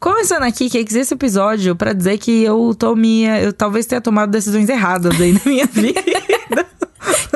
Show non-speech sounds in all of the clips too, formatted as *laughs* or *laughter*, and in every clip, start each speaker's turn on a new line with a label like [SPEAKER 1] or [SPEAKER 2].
[SPEAKER 1] Começando aqui, Cakes, esse episódio pra dizer que eu tô minha. Eu talvez tenha tomado decisões erradas aí na minha *laughs* vida.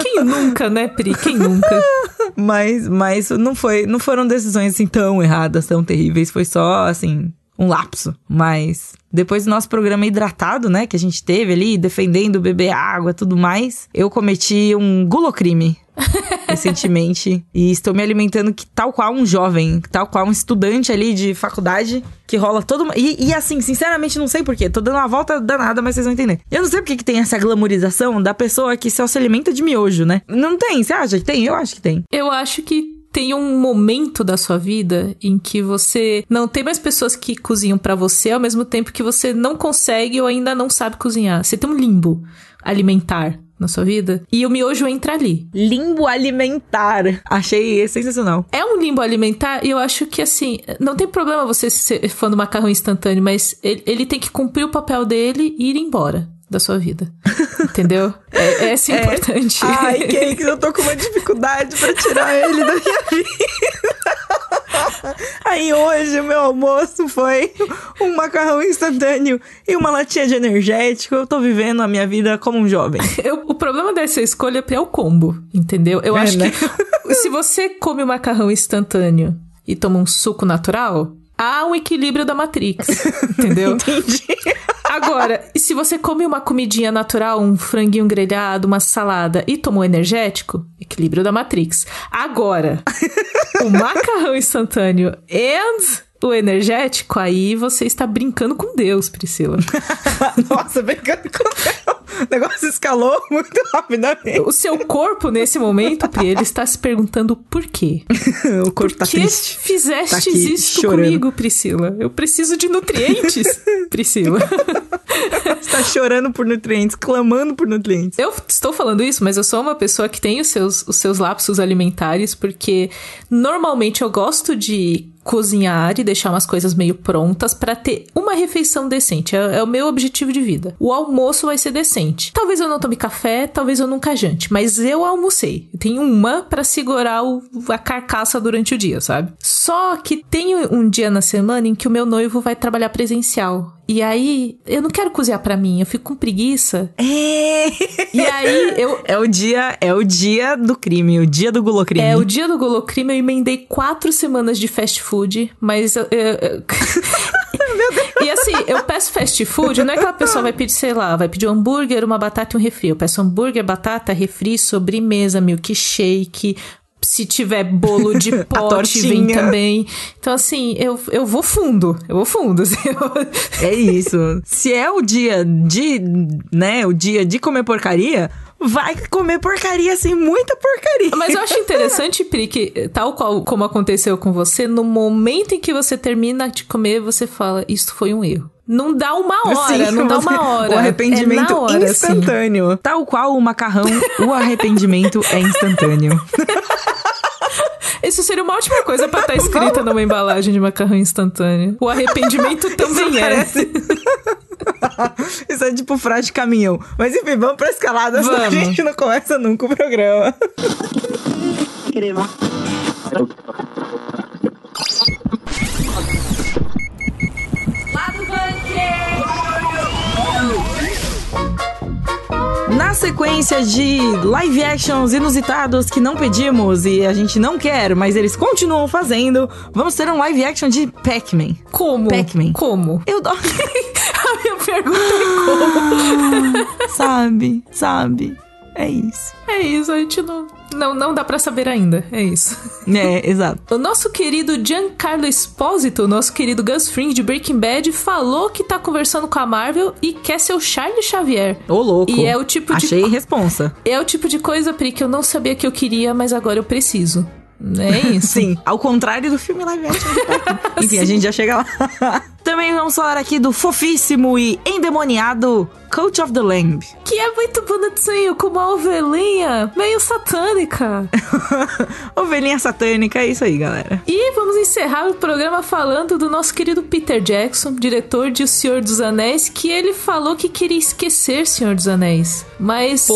[SPEAKER 2] Quem nunca, né, Pri? Quem nunca? *laughs*
[SPEAKER 1] mas, mas não, foi, não foram decisões assim tão erradas, tão terríveis. Foi só, assim, um lapso. Mas depois do nosso programa hidratado, né, que a gente teve ali, defendendo beber água e tudo mais, eu cometi um gulocrime. *laughs* recentemente e estou me alimentando que tal qual um jovem, tal qual um estudante ali de faculdade que rola todo e, e assim, sinceramente não sei porquê, tô dando uma volta danada, mas vocês vão entender. Eu não sei porque que tem essa glamorização da pessoa que só se alimenta de miojo, né? Não tem, você acha que tem? Eu acho que tem.
[SPEAKER 2] Eu acho que tem um momento da sua vida em que você não tem mais pessoas que cozinham para você ao mesmo tempo que você não consegue ou ainda não sabe cozinhar. Você tem um limbo alimentar na sua vida. E o miojo entra ali.
[SPEAKER 1] Limbo alimentar. Achei sensacional.
[SPEAKER 2] É um limbo alimentar e eu acho que, assim, não tem problema você ser fã do macarrão instantâneo, mas ele, ele tem que cumprir o papel dele e ir embora da sua vida. Entendeu? É, é assim é. importante.
[SPEAKER 1] Ai, que eu tô com uma dificuldade para tirar ele da minha vida. Aí hoje o meu almoço foi um macarrão instantâneo e uma latinha de energético. Eu tô vivendo a minha vida como um jovem.
[SPEAKER 2] Eu, o problema dessa escolha é o combo, entendeu? Eu é, acho né? que se você come o macarrão instantâneo e toma um suco natural, há um equilíbrio da Matrix, *laughs* entendeu?
[SPEAKER 1] Entendi.
[SPEAKER 2] Agora, se você come uma comidinha natural, um franguinho grelhado, uma salada e tomou energético, equilíbrio da Matrix. Agora, o macarrão instantâneo and o energético, aí você está brincando com Deus, Priscila. *laughs*
[SPEAKER 1] Nossa, brincando com Deus. O negócio escalou *laughs* muito rapidamente.
[SPEAKER 2] O seu corpo, nesse momento, Pri, ele está se perguntando por quê. *laughs*
[SPEAKER 1] o corpo.
[SPEAKER 2] Por que fizeste tá isso comigo, Priscila? Eu preciso de nutrientes, *laughs* Priscila.
[SPEAKER 1] está chorando por nutrientes, clamando por nutrientes.
[SPEAKER 2] Eu estou falando isso, mas eu sou uma pessoa que tem os seus, os seus lapsos alimentares, porque normalmente eu gosto de cozinhar e deixar umas coisas meio prontas para ter uma refeição decente. É, é, o meu objetivo de vida. O almoço vai ser decente. Talvez eu não tome café, talvez eu nunca jante, mas eu almocei. Eu tenho uma para segurar o, a carcaça durante o dia, sabe? Só que tem um dia na semana em que o meu noivo vai trabalhar presencial. E aí, eu não quero cozinhar para mim, eu fico com preguiça.
[SPEAKER 1] É.
[SPEAKER 2] E aí, eu. *laughs*
[SPEAKER 1] É o dia, é o dia do crime, o dia do gulocrime.
[SPEAKER 2] É o dia do gulocrime, eu emendei quatro semanas de fast food, mas eu. eu, eu... *laughs* *laughs* e assim, eu peço fast food, não é que aquela pessoa vai pedir, sei lá, vai pedir um hambúrguer, uma batata e um refri. Eu peço hambúrguer, batata, refri, sobremesa, milkshake, se tiver bolo de *laughs* pote, vem também. Então, assim, eu, eu vou fundo. Eu vou fundo. *laughs* Assim,
[SPEAKER 1] eu... É isso. Se é o dia de, né, o dia de comer porcaria, vai comer porcaria, assim, muita porcaria.
[SPEAKER 2] Mas eu acho interessante, Pri, que tal qual como aconteceu com você, no momento em que você termina de comer, você fala, isso foi um erro. Não dá uma hora, Sim, não dá uma hora.
[SPEAKER 1] O arrependimento é hora, instantâneo. Assim. Tal qual o macarrão, o arrependimento é instantâneo. *laughs*
[SPEAKER 2] Isso seria uma ótima coisa pra estar tá escrita numa embalagem de macarrão instantâneo. O arrependimento *laughs* também Isso é. *laughs* *laughs*
[SPEAKER 1] Isso é tipo frase de caminhão. Mas enfim, vamos pra escalada, vamos. senão a gente não começa nunca o programa. Na sequência de live actions inusitados que não pedimos e a gente não quer, mas eles continuam fazendo, vamos ter um live action de Pac-Man.
[SPEAKER 2] Como?
[SPEAKER 1] Pac-Man.
[SPEAKER 2] Como?
[SPEAKER 1] Eu *laughs*
[SPEAKER 2] pergunta é como?
[SPEAKER 1] sabe, sabe. É isso.
[SPEAKER 2] É isso, a gente não não, não dá para saber ainda. É isso.
[SPEAKER 1] É, exato.
[SPEAKER 2] O nosso querido Giancarlo Esposito, nosso querido Gus Fring de Breaking Bad, falou que tá conversando com a Marvel e quer ser o Charles Xavier.
[SPEAKER 1] Ô, louco.
[SPEAKER 2] E é o tipo
[SPEAKER 1] de. Achei responsa.
[SPEAKER 2] É o tipo de coisa, Pri, que eu não sabia que eu queria, mas agora eu preciso. É *laughs* isso.
[SPEAKER 1] Sim, ao contrário do filme live action. *laughs* Enfim, a gente já chega lá. Também vamos falar aqui do fofíssimo e endemoniado Coach of the Lamb.
[SPEAKER 2] Que é muito bonitinho, com uma ovelhinha meio satânica. *laughs*
[SPEAKER 1] ovelhinha satânica, é isso aí, galera.
[SPEAKER 2] E vamos encerrar o programa falando do nosso querido Peter Jackson, diretor de O Senhor dos Anéis, que ele falou que queria esquecer Senhor dos Anéis. Mas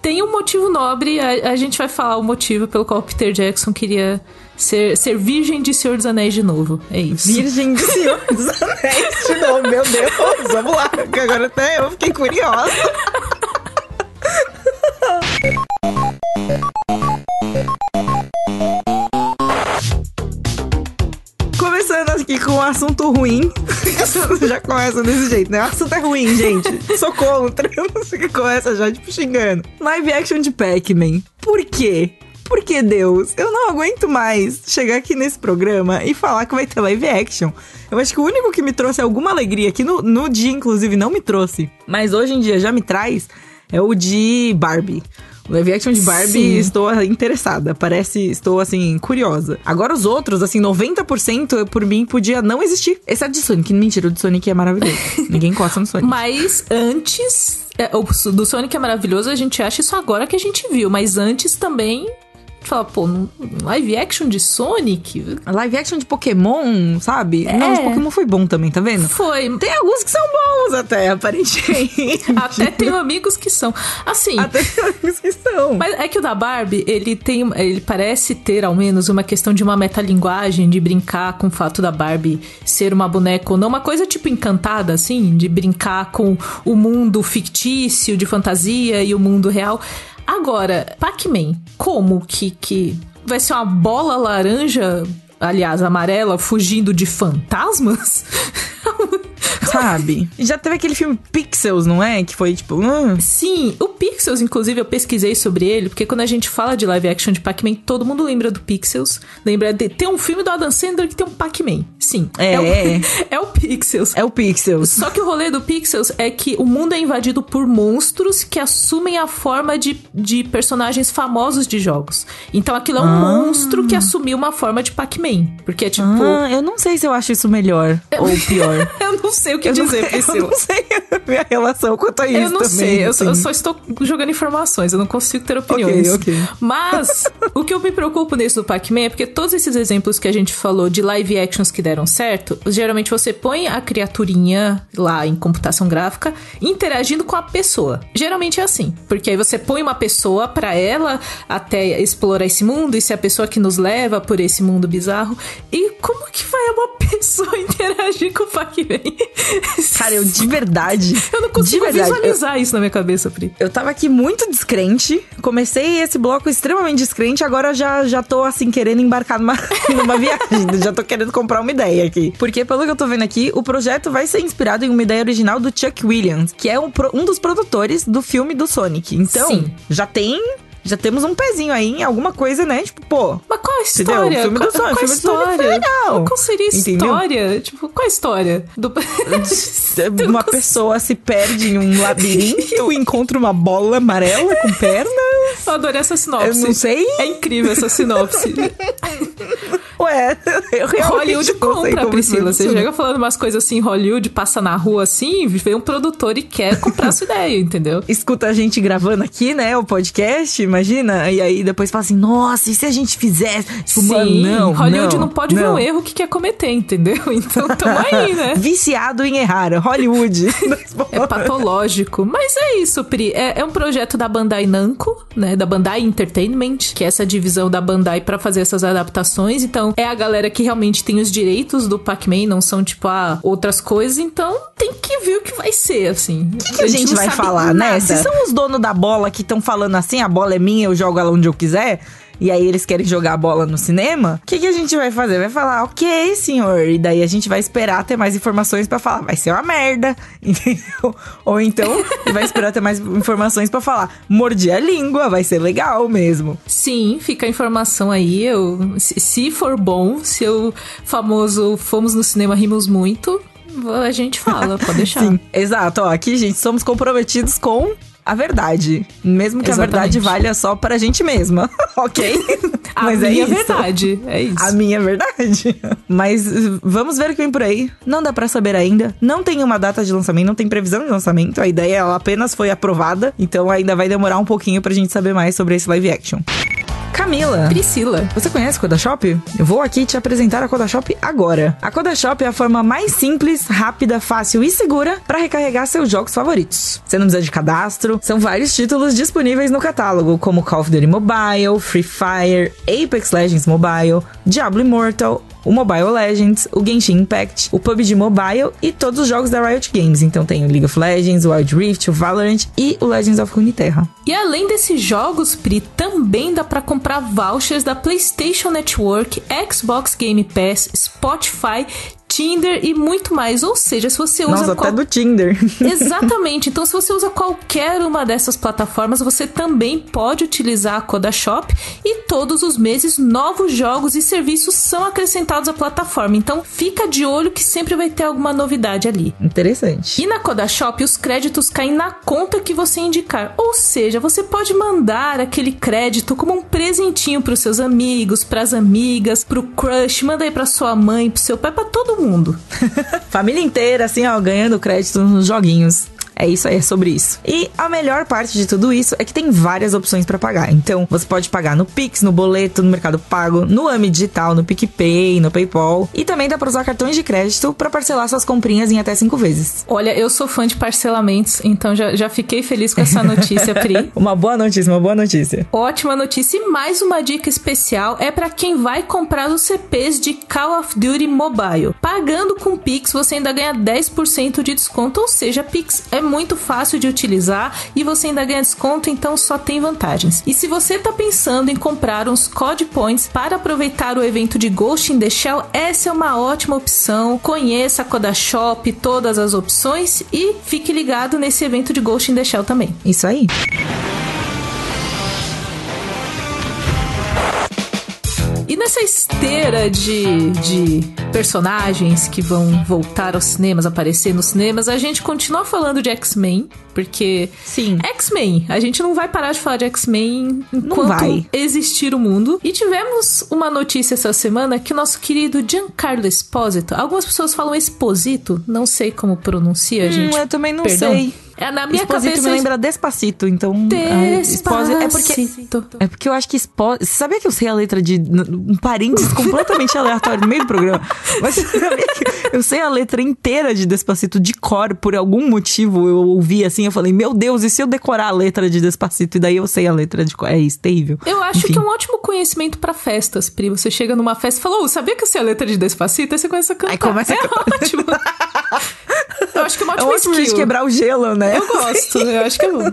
[SPEAKER 2] tem um motivo nobre, a, a gente vai falar o motivo pelo qual Peter Jackson queria Ser, ser virgem de Senhor dos Anéis de novo. É isso.
[SPEAKER 1] Virgem de Senhor *laughs* dos Anéis de novo. Meu Deus, vamos lá. Que agora até eu fiquei curiosa. Começando aqui com um assunto ruim. já começa desse jeito, né? O assunto é ruim, gente. Sou contra. Você começa já, tipo, xingando. Live action de Pac-Man. Por quê? Por que Deus? Eu não aguento mais chegar aqui nesse programa e falar que vai ter live action. Eu acho que o único que me trouxe alguma alegria aqui no, no dia, inclusive, não me trouxe. Mas hoje em dia já me traz é o de Barbie. O live action de Barbie,
[SPEAKER 2] Sim.
[SPEAKER 1] estou interessada. Parece, estou assim, curiosa. Agora os outros, assim, 90% por mim podia não existir. Exceto de Sonic. Mentira, o de Sonic é maravilhoso. *laughs* Ninguém encosta no Sonic.
[SPEAKER 2] Mas antes. é, o do Sonic é maravilhoso, a gente acha isso agora que a gente viu. Mas antes também. Fala, pô, live action de Sonic?
[SPEAKER 1] Live action de Pokémon, sabe?
[SPEAKER 2] É.
[SPEAKER 1] Não, de Pokémon foi bom também, tá vendo?
[SPEAKER 2] Foi.
[SPEAKER 1] Tem alguns que são bons até, aparentemente.
[SPEAKER 2] Até tenho amigos que são. Assim.
[SPEAKER 1] Até tem alguns que são.
[SPEAKER 2] Mas é que o da Barbie, ele tem. Ele parece ter, ao menos, uma questão de uma metalinguagem, de brincar com o fato da Barbie ser uma boneca ou não. Uma coisa tipo encantada, assim, de brincar com o mundo fictício, de fantasia e o mundo real. Agora, Pac-Man, como que, que vai ser uma bola laranja, aliás, amarela, fugindo de fantasmas? *laughs*
[SPEAKER 1] Sabe? Já teve aquele filme Pixels, não é? Que foi tipo. hum,
[SPEAKER 2] Sim, o Pixels, inclusive, eu pesquisei sobre ele, porque quando a gente fala de live action de Pac-Man, todo mundo lembra do Pixels. Lembra de. Tem um filme do Adam Sandler que tem um Pac-Man. Sim.
[SPEAKER 1] É.
[SPEAKER 2] o, *laughs* é o Pixels.
[SPEAKER 1] É o Pixels.
[SPEAKER 2] Só que o rolê do Pixels é que o mundo é invadido por monstros que assumem a forma de, de personagens famosos de jogos. Então aquilo é um
[SPEAKER 1] Ah.
[SPEAKER 2] monstro que assumiu uma forma de Pac-Man. Porque é tipo.
[SPEAKER 1] Ah, eu não sei se eu acho isso melhor ou pior. *laughs*
[SPEAKER 2] Eu não sei o que
[SPEAKER 1] eu,
[SPEAKER 2] dizer,
[SPEAKER 1] não, eu
[SPEAKER 2] Priscila.
[SPEAKER 1] não sei a minha relação quanto a isso
[SPEAKER 2] Eu não
[SPEAKER 1] também.
[SPEAKER 2] sei, eu, só- eu
[SPEAKER 1] assim.
[SPEAKER 2] só estou jogando informações, eu não consigo ter opiniões.
[SPEAKER 1] ok.
[SPEAKER 2] Mas o que eu me preocupo nesse do Pac-Man é porque todos esses exemplos que a gente falou de live actions que deram certo, geralmente você põe a criaturinha lá em computação gráfica interagindo com a pessoa. Geralmente é assim, porque aí você põe uma pessoa pra ela até explorar esse mundo e ser a pessoa que nos leva por esse mundo bizarro. E como que vai uma *laughs* pessoa interagir com o Pac-Man? *laughs*
[SPEAKER 1] Cara, eu de verdade.
[SPEAKER 2] Eu não consigo
[SPEAKER 1] de verdade, eu-
[SPEAKER 2] visualizar isso na minha cabeça, Pri.
[SPEAKER 1] Eu tava aqui muito descrente. Comecei esse bloco extremamente descrente. Agora já, já tô, assim, querendo embarcar numa, *laughs* numa viagem. já tô querendo comprar uma ideia aqui. Porque, pelo que eu tô vendo aqui, o projeto vai ser inspirado em uma ideia original do Chuck Williams, que é um, um dos produtores do filme do Sonic. Então,
[SPEAKER 2] Sim.
[SPEAKER 1] já tem. Já temos um pezinho aí em alguma coisa, né? Tipo, pô.
[SPEAKER 2] Mas qual a
[SPEAKER 1] Entendeu?
[SPEAKER 2] história?
[SPEAKER 1] O filme do
[SPEAKER 2] qual,
[SPEAKER 1] Sonic,
[SPEAKER 2] qual a
[SPEAKER 1] o filme do Sonic foi
[SPEAKER 2] história?
[SPEAKER 1] legal.
[SPEAKER 2] Qual seria a
[SPEAKER 1] Entendeu?
[SPEAKER 2] história? Tipo, qual a história? Do... *laughs* *laughs*
[SPEAKER 1] Uma pessoa se perde em um labirinto, *laughs* encontra uma bola amarela com pernas.
[SPEAKER 2] Eu adorei essa sinopse.
[SPEAKER 1] Eu não sei.
[SPEAKER 2] É incrível essa sinopse.
[SPEAKER 1] Ué, eu *laughs* realmente
[SPEAKER 2] Hollywood
[SPEAKER 1] não
[SPEAKER 2] compra, Priscila. Você chega falando umas coisas assim, Hollywood passa na rua assim, vem um produtor e quer comprar sua ideia, entendeu? *laughs*
[SPEAKER 1] escuta a gente gravando aqui, né, o podcast, imagina, e aí depois fala assim, nossa, e se a gente fizesse? Tipo, mano, não,
[SPEAKER 2] Hollywood
[SPEAKER 1] não,
[SPEAKER 2] não, pode ver um erro que quer cometer, entendeu? *laughs* Então tamo aí, né?
[SPEAKER 1] Viciado em errar, Hollywood.
[SPEAKER 2] É patológico. Mas é isso, Pri. É, é um projeto da Bandai Namco, né? Da Bandai Entertainment, que é essa divisão da Bandai pra fazer essas adaptações. Então, é a galera que realmente tem os direitos do Pac-Man, não são, tipo, ah, outras coisas. Então, tem que ver o que vai ser, assim.
[SPEAKER 1] O que a gente
[SPEAKER 2] não
[SPEAKER 1] vai
[SPEAKER 2] sabe
[SPEAKER 1] falar, né?
[SPEAKER 2] nada.
[SPEAKER 1] Se são os donos da bola que estão falando assim, a bola é minha, eu jogo ela onde eu quiser, e aí eles querem jogar a bola no cinema, o que, que a gente vai fazer? Vai falar, ok, senhor. E daí a gente vai esperar ter mais informações pra falar, vai ser uma merda, *laughs* entendeu? Ou então *laughs* vai esperar ter mais informações pra falar, mordi a língua, vai ser legal mesmo.
[SPEAKER 2] Sim, fica a informação aí. Eu, se, se for bom, se o famoso fomos no cinema, rimos muito, a gente fala, pode *laughs* deixar.
[SPEAKER 1] Sim, exato. Ó, aqui, gente, somos comprometidos com a verdade. Mesmo que a
[SPEAKER 2] Exatamente.
[SPEAKER 1] verdade valha só pra gente mesma, *laughs* ok? *laughs*
[SPEAKER 2] A
[SPEAKER 1] Mas é
[SPEAKER 2] minha
[SPEAKER 1] isso.
[SPEAKER 2] verdade, é isso.
[SPEAKER 1] A minha verdade. *laughs* Mas uh, vamos ver o que vem por aí. Não dá pra saber ainda. Não tem uma data de lançamento, não tem previsão de lançamento. A ideia ela apenas foi aprovada. Então ainda vai demorar um pouquinho pra gente saber mais sobre esse live action. Camila.
[SPEAKER 2] Priscila.
[SPEAKER 1] Você conhece a Kodashop? Eu vou aqui te apresentar a Kodashop agora. A Kodashop é a forma mais simples, rápida, fácil e segura para recarregar seus jogos favoritos. Você não precisa de cadastro, são vários títulos disponíveis no catálogo, como Call of Duty Mobile, Free Fire, Apex Legends Mobile, Diablo Immortal, o Mobile Legends, o Genshin Impact, o PUBG Mobile e todos os jogos da Riot Games. Então tem o League of Legends, o Wild Rift, o Valorant e o Legends of Runeterra.
[SPEAKER 2] E além desses jogos, Pri, também dá para comprar vouchers da PlayStation Network, Xbox Game Pass, Spotify Tinder e muito mais. Ou seja, se você usa.
[SPEAKER 1] Nossa, qual... até do Tinder. *laughs*
[SPEAKER 2] Exatamente. Então, se você usa qualquer uma dessas plataformas, você também pode utilizar a Coda Shop e todos os meses novos jogos e serviços são acrescentados à plataforma. Então, fica de olho que sempre vai ter alguma novidade ali.
[SPEAKER 1] Interessante.
[SPEAKER 2] E na Coda Shop, os créditos caem na conta que você indicar. Ou seja, você pode mandar aquele crédito como um presentinho para os seus amigos, para as amigas, para o crush, manda aí para sua mãe, para seu pai, para todo mundo. *laughs*
[SPEAKER 1] Família inteira, assim, ó, ganhando crédito nos joguinhos. É isso aí, é sobre isso. E a melhor parte de tudo isso é que tem várias opções para pagar. Então, você pode pagar no Pix, no boleto, no Mercado Pago, no AMI Digital, no PicPay, no PayPal. E também dá para usar cartões de crédito para parcelar suas comprinhas em até cinco vezes.
[SPEAKER 2] Olha, eu sou fã de parcelamentos, então já, já fiquei feliz com essa notícia, Pri. *laughs*
[SPEAKER 1] uma boa notícia, uma boa notícia.
[SPEAKER 2] Ótima notícia. E mais uma dica especial é para quem vai comprar os CPs de Call of Duty Mobile. Pagando com Pix, você ainda ganha 10% de desconto, ou seja, Pix é muito fácil de utilizar e você ainda ganha desconto, então só tem vantagens. E se você está pensando em comprar uns Code Points para aproveitar o evento de Ghost in the Shell, essa é uma ótima opção. Conheça a Coda Shop, todas as opções e fique ligado nesse evento de Ghost in the Shell também.
[SPEAKER 1] Isso aí.
[SPEAKER 2] E nessa esteira de, de personagens que vão voltar aos cinemas, aparecer nos cinemas, a gente continua falando de X-Men, porque.
[SPEAKER 1] Sim.
[SPEAKER 2] X-Men, a gente não vai parar de falar de X-Men enquanto existir o mundo. E tivemos uma notícia essa semana que o nosso querido Giancarlo Esposito, algumas pessoas falam Esposito, não sei como pronuncia, hum, gente.
[SPEAKER 1] Eu também não Perdão. sei.
[SPEAKER 2] É, na minha
[SPEAKER 1] Exposito
[SPEAKER 2] cabeça.
[SPEAKER 1] me lembra Despacito, então.
[SPEAKER 2] Despacito.
[SPEAKER 1] É porque. É porque eu acho que Exposito. Você sabia que eu sei a letra de. Um parênteses completamente *laughs* aleatório no meio do programa? Mas sabia que eu sei a letra inteira de Despacito de cor, por algum motivo eu ouvi assim, eu falei, meu Deus, e se eu decorar a letra de Despacito e daí eu sei a letra de cor? É isso, terrível.
[SPEAKER 2] Eu acho Enfim. que é um ótimo conhecimento para festas, Pri. Você chega numa festa e fala, oh, sabia que eu sei a letra de Despacito? Aí você começa a cantar. Aí começa
[SPEAKER 1] é
[SPEAKER 2] a... ótimo. *laughs* eu acho que é uma ótima
[SPEAKER 1] é um ótimo de quebrar o gelo, né?
[SPEAKER 2] Eu gosto, eu acho que é bom.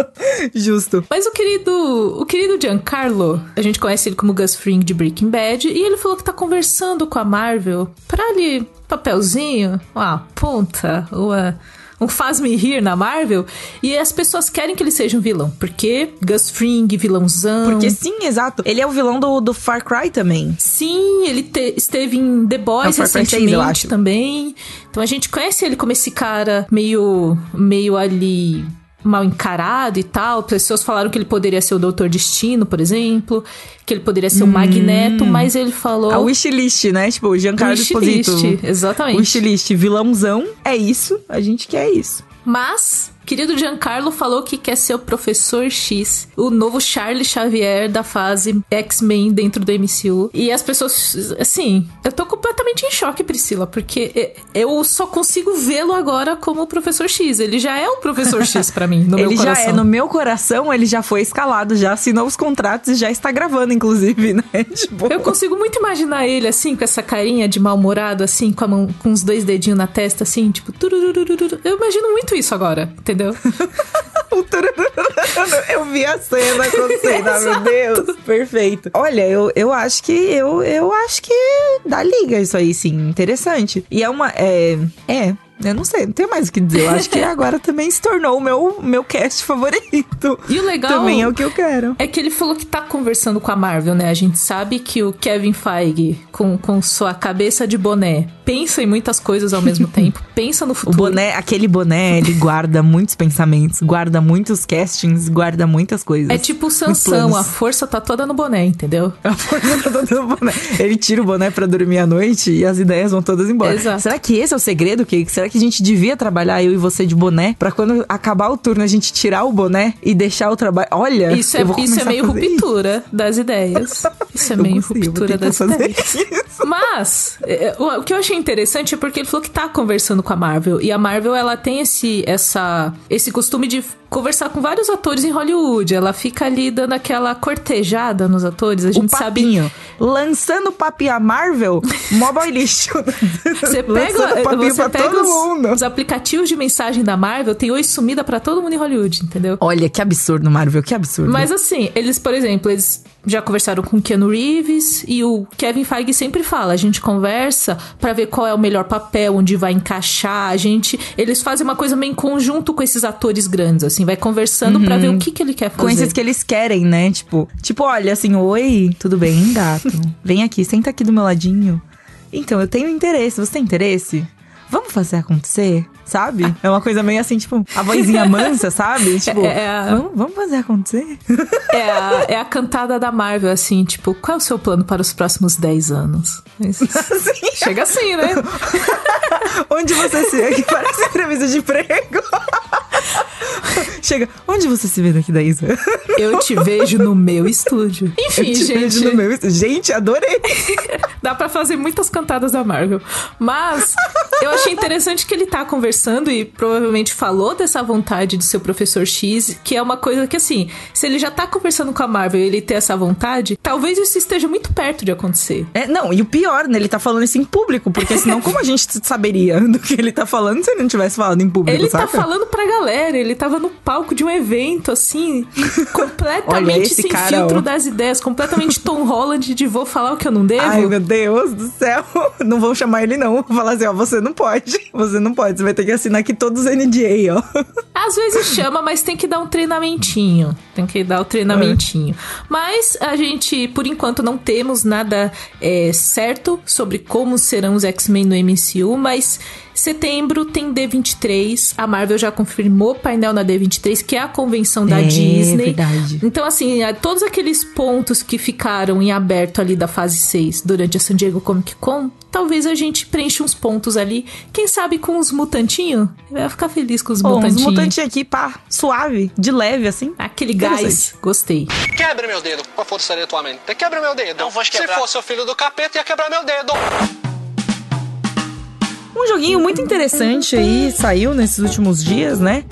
[SPEAKER 2] *laughs*
[SPEAKER 1] Justo.
[SPEAKER 2] Mas o querido, o querido Giancarlo, a gente conhece ele como Gus Fring de Breaking Bad, e ele falou que tá conversando com a Marvel pra ali, papelzinho, uma ponta, uma um faz-me rir na Marvel, e as pessoas querem que ele seja um vilão, porque Gus Fring, vilãozão.
[SPEAKER 1] Porque sim, exato. Ele é o vilão do, do Far Cry também.
[SPEAKER 2] Sim, ele te, esteve em The Boys é recentemente 6, eu acho. também. Então a gente conhece ele como esse cara meio, meio ali mal encarado e tal. Pessoas falaram que ele poderia ser o Doutor Destino, por exemplo, que ele poderia ser o hum. Magneto, mas ele falou.
[SPEAKER 1] A wishlist, né? Tipo, o Giancarlo Esposito.
[SPEAKER 2] Exatamente.
[SPEAKER 1] Wishlist, vilãozão, é isso. A gente quer isso.
[SPEAKER 2] Mas Querido Giancarlo falou que quer ser o Professor X, o novo Charles Xavier da fase X-Men dentro do MCU. E as pessoas, assim, eu tô completamente em choque, Priscila, porque eu só consigo vê-lo agora como o Professor X. Ele já é o Professor X *laughs* para mim, no
[SPEAKER 1] meu
[SPEAKER 2] coração.
[SPEAKER 1] Ele já é, no meu coração, ele já foi escalado, já assinou os contratos e já está gravando, inclusive, né? *laughs*
[SPEAKER 2] Tipo... Eu consigo muito imaginar ele, assim, com essa carinha de mal-humorado, assim, com, a mão, com os dois dedinhos na testa, assim, tipo... Eu imagino muito isso agora, entendeu? Entendeu? *laughs*
[SPEAKER 1] eu vi a cena acontecendo, meu Deus. Perfeito. Olha, eu, eu acho que eu, eu acho que dá liga isso aí, sim. Interessante. E é uma. É. É. Eu não sei, não tenho mais o que dizer. Eu acho que *laughs* agora também se tornou o meu, meu cast favorito.
[SPEAKER 2] E o legal.
[SPEAKER 1] Também é o que eu quero.
[SPEAKER 2] É que ele falou que tá conversando com a Marvel, né? A gente sabe que o Kevin Feige, com, com sua cabeça de boné, pensa em muitas coisas ao mesmo *laughs* tempo, pensa no
[SPEAKER 1] O
[SPEAKER 2] futuro.
[SPEAKER 1] boné, aquele boné, ele guarda muitos pensamentos, guarda muitos castings, guarda muitas coisas.
[SPEAKER 2] É tipo o Sansão, a força tá toda no boné, entendeu?
[SPEAKER 1] A força tá toda no boné. Ele tira o boné pra dormir à noite e as ideias vão todas embora.
[SPEAKER 2] Exato.
[SPEAKER 1] Será que esse é o segredo, Kiki? Será que a gente devia trabalhar, eu e você, de boné? Pra quando acabar o turno, a gente tirar o boné e deixar o trabalho... Olha,
[SPEAKER 2] Isso é,
[SPEAKER 1] eu vou
[SPEAKER 2] isso é meio
[SPEAKER 1] fazer isso.
[SPEAKER 2] ruptura das ideias. *laughs* Isso é
[SPEAKER 1] Eu
[SPEAKER 2] meio
[SPEAKER 1] vou
[SPEAKER 2] ruptura das ideias.
[SPEAKER 1] isso.
[SPEAKER 2] Mas, é, o o que eu achei interessante é porque ele falou que tá conversando com a Marvel. E a Marvel, ela tem esse, essa, esse costume de conversar com vários atores em Hollywood. Ela fica ali dando aquela cortejada nos atores. A
[SPEAKER 1] O
[SPEAKER 2] gente sabe.
[SPEAKER 1] papinho. Lançando papo a Marvel, *laughs* boy lixo.
[SPEAKER 2] Você
[SPEAKER 1] Lançando
[SPEAKER 2] pega, você
[SPEAKER 1] pra
[SPEAKER 2] pega
[SPEAKER 1] todo
[SPEAKER 2] os,
[SPEAKER 1] mundo.
[SPEAKER 2] os aplicativos de mensagem da Marvel, tem oi sumida pra todo mundo em Hollywood, entendeu?
[SPEAKER 1] Olha, que absurdo, Marvel, que absurdo.
[SPEAKER 2] Mas assim, eles, por exemplo, eles já conversaram com o Keanu Reeves e o Kevin Feige sempre fala, a gente conversa pra ver qual é o melhor papel, onde vai encaixar, a gente, eles fazem uma coisa meio em conjunto com esses atores grandes, assim, vai conversando pra ver o que que ele quer fazer.
[SPEAKER 1] Com esses que eles querem, né? Tipo, tipo, olha, assim, oi, tudo bem, gato? Vem aqui, senta aqui do meu ladinho. Então, eu tenho interesse, você tem interesse? Vamos fazer acontecer? Sabe? É uma coisa meio assim, tipo, a vozinha *laughs* mansa, sabe? Tipo,
[SPEAKER 2] É, é
[SPEAKER 1] vamos, vamos fazer acontecer?
[SPEAKER 2] É a, é a cantada da Marvel, assim, tipo, qual é o seu plano para os próximos 10 anos? Isso. Chega assim, né? *laughs*
[SPEAKER 1] Onde você se vê? Que parece entrevista de emprego. *laughs* Chega, onde você se vê daqui da Isa?
[SPEAKER 2] Eu te vejo no meu estúdio. Enfim,
[SPEAKER 1] Eu te
[SPEAKER 2] gente.
[SPEAKER 1] vejo no meu... Gente, adorei. *laughs*
[SPEAKER 2] Dá pra fazer muitas cantadas da Marvel. Mas eu achei interessante que ele tá conversando e provavelmente falou dessa vontade de ser o professor X, que é uma coisa que, assim, se ele já tá conversando com a Marvel e ele ter essa vontade, talvez isso esteja muito perto de acontecer.
[SPEAKER 1] É, não, e o pior, né? Ele tá falando isso em público, porque senão como a gente saberia do que ele tá falando se ele não tivesse falado em público,
[SPEAKER 2] Ele tá
[SPEAKER 1] saca?
[SPEAKER 2] falando pra galera, ele tava no palco de um evento, assim, *laughs* completamente sem filtro das ideias, completamente Tom Holland de vou falar o que eu não devo.
[SPEAKER 1] Ai, meu Deus do céu. *laughs* Não vão chamar ele, não. Vou falar assim, ó, você não pode. *laughs* Você não pode. Você vai ter que assinar aqui todos os NDA, ó.
[SPEAKER 2] Às vezes chama, mas tem que dar um treinamentinho. Tem que dar o treinamentinho. Mas a gente, por enquanto, não temos nada é, certo sobre como serão os X-Men no MCU, mas setembro tem D23. A Marvel já confirmou o painel na D23, que é a convenção da
[SPEAKER 1] É,
[SPEAKER 2] Disney.
[SPEAKER 1] verdade.
[SPEAKER 2] Então, assim, a- todos aqueles pontos que ficaram em aberto ali da fase 6 durante a San Diego Comic Con, talvez a gente preencha uns pontos ali. Quem sabe com os mutantinhos? Eu ia ficar feliz com os
[SPEAKER 1] uns
[SPEAKER 2] mutantinhos.
[SPEAKER 1] mutantes aqui, pá, suave, de leve, assim.
[SPEAKER 2] Aquele gás, gostei.
[SPEAKER 3] Quebre meu dedo com a força da tua mente. Quebre meu dedo.
[SPEAKER 4] Não vou
[SPEAKER 3] Se
[SPEAKER 4] quebrar.
[SPEAKER 3] fosse o filho do capeta, ia quebrar meu dedo.
[SPEAKER 1] Um joguinho muito interessante aí, saiu nesses últimos dias, né?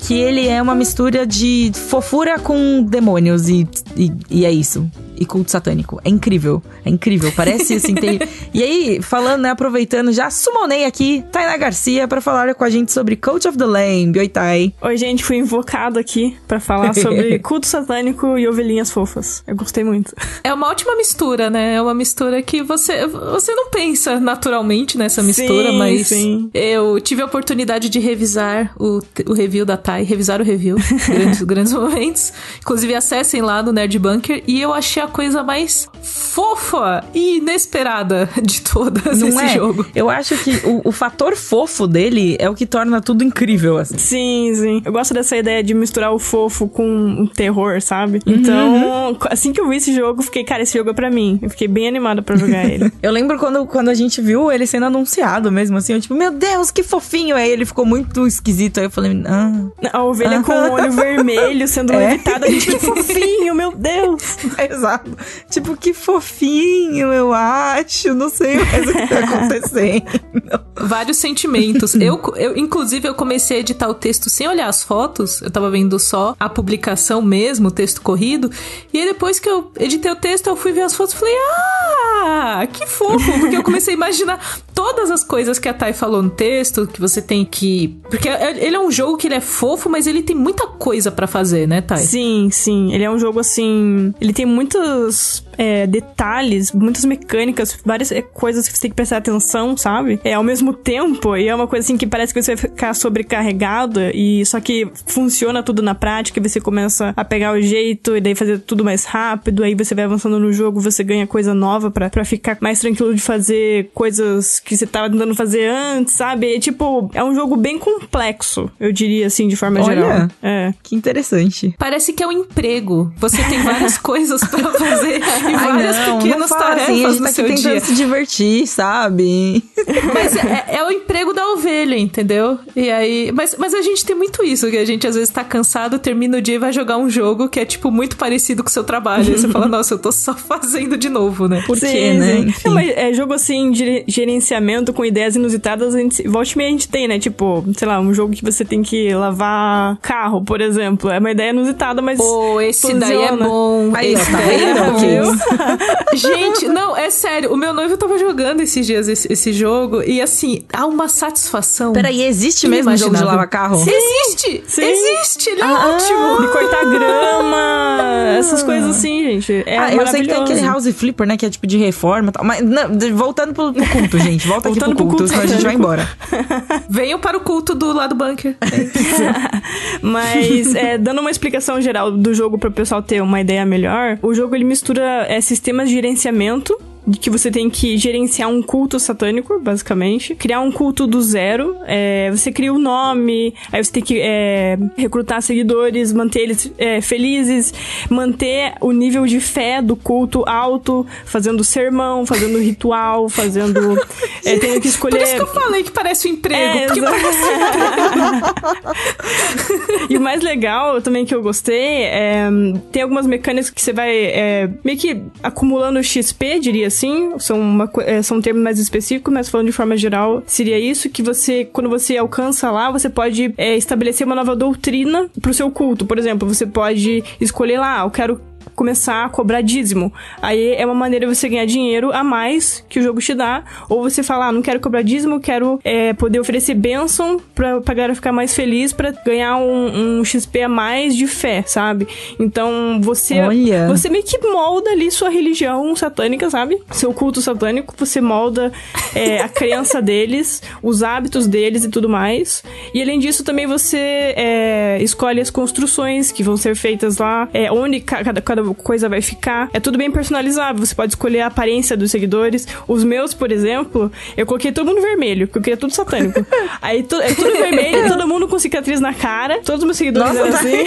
[SPEAKER 1] Que ele é uma mistura de fofura com demônios e, e, e é isso. E culto satânico. É incrível. É incrível. Parece assim. Tem... *laughs* E aí, falando, né? Aproveitando, já sumonei aqui Tainá Garcia pra falar com a gente sobre Coach of the Lamb. Oi, Tai.
[SPEAKER 5] Oi, gente, fui invocado aqui pra falar sobre *laughs* culto satânico e ovelhinhas fofas. Eu gostei muito.
[SPEAKER 2] É uma ótima mistura, né? É uma mistura que você, você não pensa naturalmente nessa mistura,
[SPEAKER 5] Sim,
[SPEAKER 2] mas
[SPEAKER 5] sim.
[SPEAKER 2] eu tive a oportunidade de revisar o, o review da Thay, revisar o review, *laughs* grandes, grandes momentos. Inclusive, acessem lá no Nerd Bunker e eu achei a coisa mais fofa e inesperada de todas
[SPEAKER 1] Não
[SPEAKER 2] esse
[SPEAKER 1] é?
[SPEAKER 2] jogo.
[SPEAKER 1] Eu acho que o, o fator fofo dele é o que torna tudo incrível, assim.
[SPEAKER 5] Sim, sim. Eu gosto dessa ideia de misturar o fofo com o terror, sabe?
[SPEAKER 1] Uhum.
[SPEAKER 5] Então, assim que eu vi esse jogo, eu fiquei, cara, esse jogo é pra mim. Eu fiquei bem animada pra jogar ele. *laughs*
[SPEAKER 1] Eu lembro quando, quando a gente viu ele sendo anunciado mesmo, assim, eu tipo, meu Deus, que fofinho! Aí ele ficou muito esquisito, aí eu falei, ah,
[SPEAKER 5] A ovelha com o olho vermelho sendo *laughs*
[SPEAKER 1] É.
[SPEAKER 5] levitada, a gente, que fofinho, meu Deus! *laughs*
[SPEAKER 1] exato. Tipo, que fofinho, eu acho, não sei mais o que tá acontecendo.
[SPEAKER 2] Vários sentimentos. eu, eu, inclusive, eu comecei a editar o texto sem olhar as fotos. Eu tava vendo só a publicação mesmo, o texto corrido. E aí, depois que eu editei o texto, eu fui ver as fotos e falei, ah, que fofo! Porque eu comecei a imaginar todas as coisas que a Thay falou no texto, que você tem que. Porque ele é um jogo que ele é fofo, mas ele tem muita coisa pra fazer, né, Thay?
[SPEAKER 5] Sim, sim. Ele é um jogo assim. Ele tem muitos é, detalhes, muitas mecânicas, várias é, coisas que você tem que prestar atenção, sabe? É ao mesmo tempo, e é uma coisa assim que parece que você vai ficar sobrecarregada, e só que funciona tudo na prática, e você começa a pegar o jeito, e daí fazer tudo mais rápido, aí você vai avançando no jogo, você ganha coisa nova pra ficar mais tranquilo de fazer coisas que você tava tentando fazer antes, sabe? É, tipo, é um jogo bem complexo, eu diria assim, de forma
[SPEAKER 1] Olha.
[SPEAKER 5] geral. É.
[SPEAKER 1] Que interessante.
[SPEAKER 2] Parece que é um emprego. Você tem várias *laughs* coisas pra fazer e
[SPEAKER 1] Ai,
[SPEAKER 2] várias
[SPEAKER 1] não,
[SPEAKER 2] pequenas
[SPEAKER 1] não
[SPEAKER 2] tarefas
[SPEAKER 1] assim, a gente
[SPEAKER 2] no
[SPEAKER 1] tá
[SPEAKER 2] seu
[SPEAKER 1] tentando
[SPEAKER 2] dia.
[SPEAKER 1] se divertir, sabe? *laughs*
[SPEAKER 2] Mas é, é o emprego da ovelha, entendeu? E aí. Mas, mas a gente tem muito isso, que a gente às vezes tá cansado, termina o dia e vai jogar um jogo que é, tipo, muito parecido com o seu trabalho. Aí você fala, *laughs* nossa, eu tô só fazendo de novo, né?
[SPEAKER 1] Por
[SPEAKER 5] Sim,
[SPEAKER 1] quê, né?
[SPEAKER 5] Não, mas é jogo assim, de com ideias inusitadas, a gente, volte e meia a gente tem, né? Tipo, sei lá, um jogo que você tem que lavar carro, por exemplo. É uma ideia inusitada, mas.
[SPEAKER 2] Pô, esse
[SPEAKER 5] funciona.
[SPEAKER 2] daí é bom.
[SPEAKER 1] Aí,
[SPEAKER 2] esse
[SPEAKER 1] tá
[SPEAKER 2] daí é bom. *laughs* Gente, não, é sério. O meu noivo tava jogando esses dias esse, esse jogo e assim, há uma satisfação.
[SPEAKER 1] Peraí, existe mesmo um jogo de lavar carro?
[SPEAKER 2] Existe!
[SPEAKER 5] Sim.
[SPEAKER 2] Existe! Ele é
[SPEAKER 1] Ah,
[SPEAKER 2] ótimo!
[SPEAKER 5] De cortar grama, essas coisas assim, gente. É
[SPEAKER 1] ah, eu sei que tem aquele House Flipper, né? Que é tipo de reforma e tal. Mas não, voltando pro, pro culto, *laughs* gente. Volta aqui pro
[SPEAKER 5] Voltando pro
[SPEAKER 1] culto,
[SPEAKER 5] culto
[SPEAKER 1] senão a gente vai embora. *laughs*
[SPEAKER 2] Venham para o culto do lado bunker. *laughs*
[SPEAKER 5] Mas, é, dando uma explicação geral do jogo para o pessoal ter uma ideia melhor, o jogo ele mistura é, sistemas de gerenciamento. Que você tem que gerenciar um culto satânico, basicamente. Criar um culto do zero. é, você cria o nome, aí você tem que é, recrutar seguidores, manter eles é, felizes, manter o nível de fé do culto alto, fazendo sermão, fazendo ritual, fazendo. *laughs* é, tendo que
[SPEAKER 2] Por
[SPEAKER 5] escolher.
[SPEAKER 2] isso que eu falei que parece um emprego.
[SPEAKER 5] É,
[SPEAKER 2] porque parece *laughs*
[SPEAKER 5] E o mais legal também que eu gostei é. Tem algumas mecânicas que você vai é, meio que acumulando XP, diria assim. São, uma, é, são termos mais específicos, mas falando de forma geral, seria isso que você, quando você alcança lá, você pode é, estabelecer uma nova doutrina pro seu culto. Por exemplo, você pode escolher lá, "Ah, eu quero começar a cobrar dízimo. Aí é uma maneira de você ganhar dinheiro a mais que o jogo te dá. Ou você fala, ah, não quero cobrar dízimo, quero é, poder oferecer bênção pra, pra galera ficar mais feliz pra ganhar um, um XP a mais de fé, sabe? Então você,
[SPEAKER 1] Olha.
[SPEAKER 5] você meio que molda ali sua religião satânica, sabe? Seu culto satânico, você molda é, a *laughs* crença deles, os hábitos deles e tudo mais. E além disso, também você é, escolhe as construções que vão ser feitas lá, é, onde ca- cada, cada coisa vai ficar. É tudo bem personalizável. Você pode escolher a aparência dos seguidores. Os meus, por exemplo, eu coloquei todo mundo vermelho, porque eu queria tudo satânico. *laughs* Aí tu, é tudo vermelho, todo mundo com cicatriz na cara. Todos os meus seguidores
[SPEAKER 1] Nossa,
[SPEAKER 5] eram
[SPEAKER 1] tá-
[SPEAKER 5] assim.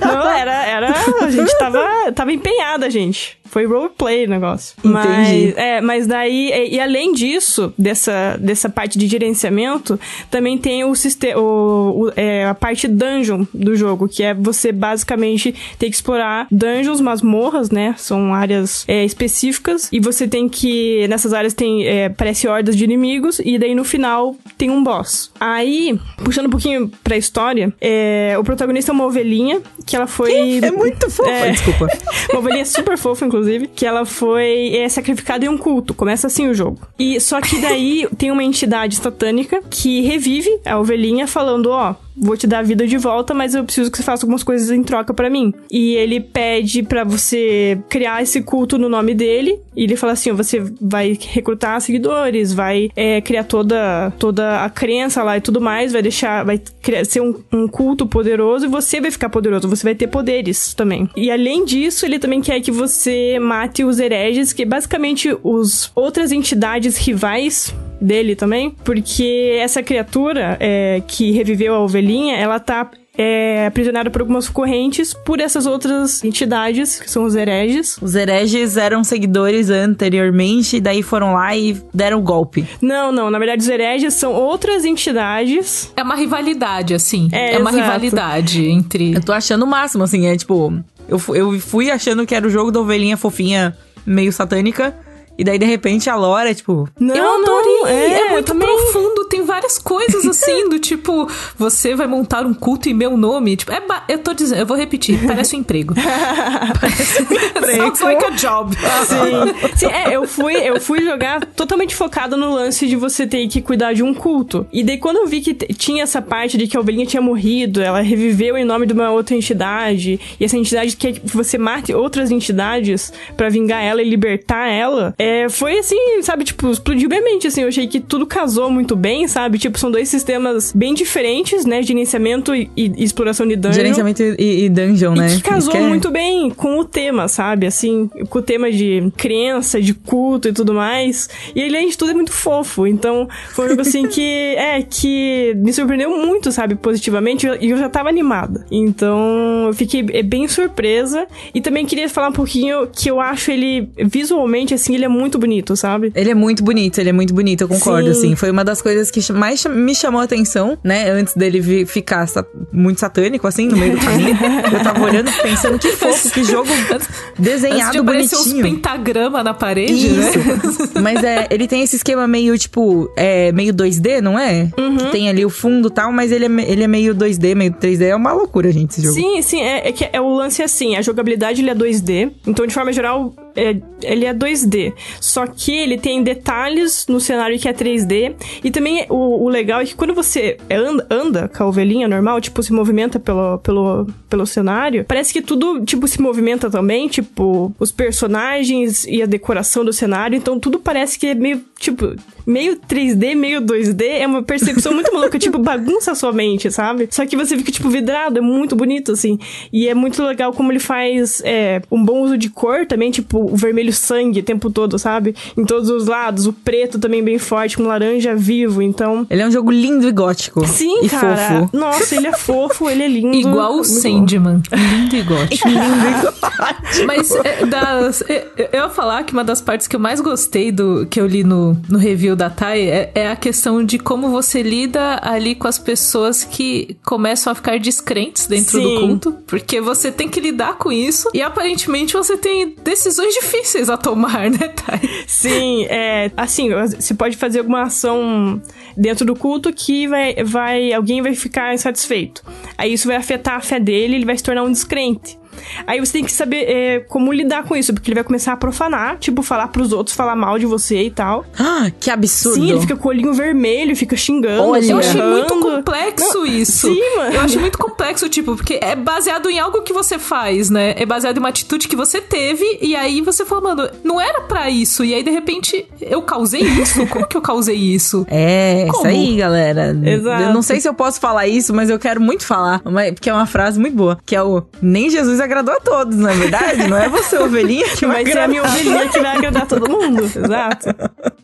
[SPEAKER 5] *laughs* Não, era, era. A gente tava, tava empenhada, gente. Foi roleplay o negócio.
[SPEAKER 1] Entendi.
[SPEAKER 5] Mas, é, mas daí, e, e além disso, dessa, dessa parte de gerenciamento, também tem o sistema, o, o- é, a parte dungeon do jogo, que é você basicamente ter que explorar dungeons, masmorras, né? São áreas é, específicas, e você tem que, nessas áreas tem, é, parece hordas de inimigos, e daí no final tem um boss. Aí, puxando um pouquinho pra história, é, o protagonista é uma ovelhinha, que ela foi...
[SPEAKER 1] É muito fofa,
[SPEAKER 5] É.
[SPEAKER 1] desculpa. *laughs*
[SPEAKER 5] Uma ovelhinha super fofa, inclusive, que ela foi é, sacrificada em um culto. Começa assim o jogo. E só que daí tem uma entidade satânica que revive a ovelhinha falando, ó, vou te dar a vida de volta, mas eu preciso que você faça algumas coisas em troca pra mim. E ele pede pra você criar esse culto no nome dele. E ele fala assim, você vai recrutar seguidores, vai é, criar toda toda a crença lá e tudo mais, vai deixar, vai criar, ser um, um culto poderoso e você vai ficar poderoso, você vai ter poderes também. E além disso, ele também quer que você mate os hereges, que basicamente os outras entidades rivais dele também, porque essa criatura é, que reviveu a ovelhinha, ela tá é, aprisionada por algumas correntes por essas outras entidades, que são os hereges.
[SPEAKER 1] Os hereges eram seguidores anteriormente, daí foram lá e deram o golpe.
[SPEAKER 5] Não, não, na verdade os hereges são outras entidades.
[SPEAKER 2] É uma rivalidade, assim.
[SPEAKER 5] É,
[SPEAKER 2] É, uma
[SPEAKER 5] exato.
[SPEAKER 2] rivalidade entre.
[SPEAKER 1] Eu tô achando o máximo, assim, é tipo. Eu, eu fui achando que era o jogo da ovelhinha fofinha, meio satânica. E daí, de repente, a Lora é tipo.
[SPEAKER 5] Não,
[SPEAKER 2] eu adorei!
[SPEAKER 5] não,
[SPEAKER 2] É,
[SPEAKER 5] é,
[SPEAKER 2] muito
[SPEAKER 5] também.
[SPEAKER 2] profundo, várias coisas assim, do tipo, você vai montar um culto em meu nome. Tipo, é ba- eu tô dizendo, eu vou repetir, parece um emprego. *laughs* Sounds like a job.
[SPEAKER 5] Sim. Sim, é, eu fui, eu fui jogar totalmente focado no lance de você ter que cuidar de um culto. E daí quando eu vi que tinha essa parte de que a ovelhinha tinha morrido, ela reviveu em nome de uma outra entidade, e essa entidade quer que você mate outras entidades pra vingar ela e libertar ela, é, foi assim, sabe, tipo, explodiu minha mente, assim, eu achei que tudo casou muito bem, sabe? Tipo, são dois sistemas bem diferentes, né? Gerenciamento e, e exploração de dungeon.
[SPEAKER 1] Gerenciamento e, e dungeon, né?
[SPEAKER 5] E que casou
[SPEAKER 1] é-
[SPEAKER 5] muito bem com o tema, sabe? Assim, com o tema de crença, de culto e tudo mais. E ele, além de tudo, é muito fofo. Então, foi um jogo assim que, *laughs* é, que me surpreendeu muito, sabe? Positivamente. E eu já tava animada. Então, eu fiquei é, bem surpresa. E também queria falar um pouquinho que eu acho ele, visualmente, assim, ele é muito bonito, sabe?
[SPEAKER 1] Ele é muito bonito, ele é muito bonito, eu concordo,
[SPEAKER 5] Sim.
[SPEAKER 1] assim. Foi uma das coisas que mais me chamou a atenção, né? Antes dele ficar sa- muito satânico, assim, no meio do caminho. eu tava olhando pensando que fofo, que jogo *laughs*
[SPEAKER 2] Antes de
[SPEAKER 1] desenhado
[SPEAKER 2] aparecer uns
[SPEAKER 1] bonitinho.
[SPEAKER 2] pentagrama na parede, né?
[SPEAKER 1] Isso. Mas é, ele tem esse esquema meio, tipo, é, meio 2D, não é?
[SPEAKER 5] Uhum.
[SPEAKER 1] Que tem ali o fundo e tal, mas ele é, ele é meio 2D, meio 3D. É uma loucura, gente, esse jogo.
[SPEAKER 5] Sim, sim, é, é que é o lance assim, a jogabilidade ele é 2D, então de forma geral é- ele é 2D, só que ele tem detalhes no cenário que é 3D, e também o, o legal é que quando você anda, anda com a ovelhinha normal, tipo, se movimenta pelo, pelo, pelo cenário, parece que tudo, tipo, se movimenta também, tipo, os personagens e a decoração do cenário, então tudo parece que é meio, tipo, meio 3D, meio 2D, é uma percepção muito maluca, *laughs* tipo, bagunça a sua mente, sabe? Só que você fica, tipo, vidrado, é muito bonito, assim. E é muito legal como ele faz é, um bom uso de cor também, tipo, o vermelho sangue o tempo todo, sabe? Em todos os lados, o preto também bem forte, com laranja vivo, então...
[SPEAKER 1] Ele é um jogo lindo e gótico.
[SPEAKER 5] Sim,
[SPEAKER 1] e
[SPEAKER 5] cara.
[SPEAKER 1] fofo.
[SPEAKER 5] Nossa, ele é fofo, ele é lindo.
[SPEAKER 2] Igual o. Sandman. *laughs* Lindo e gótico.
[SPEAKER 1] lindo e *laughs* gótico.
[SPEAKER 2] Mas é, das, é, eu ia falar que uma das partes que eu mais gostei do que eu li no, no review da Thay é, é a questão de como você lida ali com as pessoas que começam a ficar descrentes dentro do
[SPEAKER 5] Sim.
[SPEAKER 2] culto. Porque você tem que lidar com isso e aparentemente você tem decisões difíceis a tomar, *laughs* né, Thay?
[SPEAKER 5] Sim, é. Assim, você pode fazer alguma ação dentro do culto que vai, vai. Alguém vai ficar insatisfeito. Aí isso vai afetar a fé dele, ele vai se tornar um descrente. Aí você tem que saber é, como lidar com isso, porque ele vai começar a profanar, tipo, falar pros outros, falar mal de você e tal.
[SPEAKER 1] Ah, que absurdo.
[SPEAKER 5] Sim, ele fica com o olhinho vermelho, fica xingando.
[SPEAKER 1] Olha.
[SPEAKER 2] Eu achei muito complexo isso.
[SPEAKER 5] sim, mano.
[SPEAKER 2] Eu achei muito complexo, tipo, porque é baseado em algo que você faz, né? É baseado em uma atitude que você teve, e aí você fala, mano, não era pra isso. E aí, de repente, eu causei isso? *laughs* Como que eu causei isso?
[SPEAKER 1] É,
[SPEAKER 2] Como?
[SPEAKER 1] isso aí, galera.
[SPEAKER 5] Exato.
[SPEAKER 1] Eu não sei se eu posso falar isso, mas eu quero muito falar. Porque é uma frase muito boa. Que é o Nem Jesus agradou a todos, não é verdade? Não é você, ovelhinha, que vai
[SPEAKER 5] Vai ser a minha ovelhinha que vai agradar todo mundo. *laughs* Exato.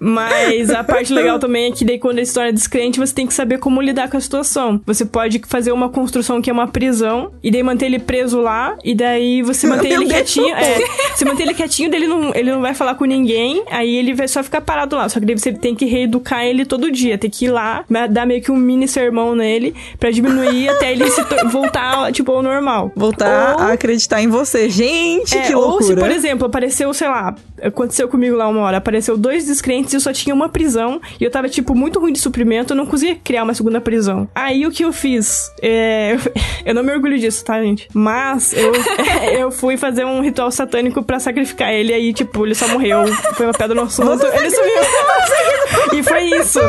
[SPEAKER 5] Mas a parte legal também é que daí quando ele se torna descrente, você tem que saber como lidar com a situação. Você pode fazer uma construção que é uma prisão, e daí manter ele preso lá, e daí você mantém
[SPEAKER 1] Meu
[SPEAKER 5] ele
[SPEAKER 1] Deus.
[SPEAKER 5] quietinho. É, você mantém ele quietinho, daí ele não, ele não vai falar com ninguém, aí ele vai só ficar parado lá. Só que daí você tem que reeducar ele todo dia. Tem que ir lá, dar meio que um mini sermão nele, pra diminuir até ele *laughs* voltar, tipo, ao normal.
[SPEAKER 1] Voltar
[SPEAKER 5] Ou-
[SPEAKER 1] a acreditar em você. Gente,
[SPEAKER 5] é,
[SPEAKER 1] que
[SPEAKER 5] ou
[SPEAKER 1] loucura.
[SPEAKER 5] se, por exemplo, apareceu, sei lá, aconteceu comigo lá uma hora, apareceu dois descrentes e eu só tinha uma prisão, e eu tava, tipo, muito ruim de suprimento, eu não conseguia criar uma segunda prisão. Aí o que eu fiz? É, *laughs* eu não me orgulho disso, tá, gente? Mas eu, *laughs* eu fui fazer um ritual satânico pra sacrificar ele, aí, tipo, ele só morreu. Foi uma pedra no assunto, ele sumiu. *laughs* e foi isso.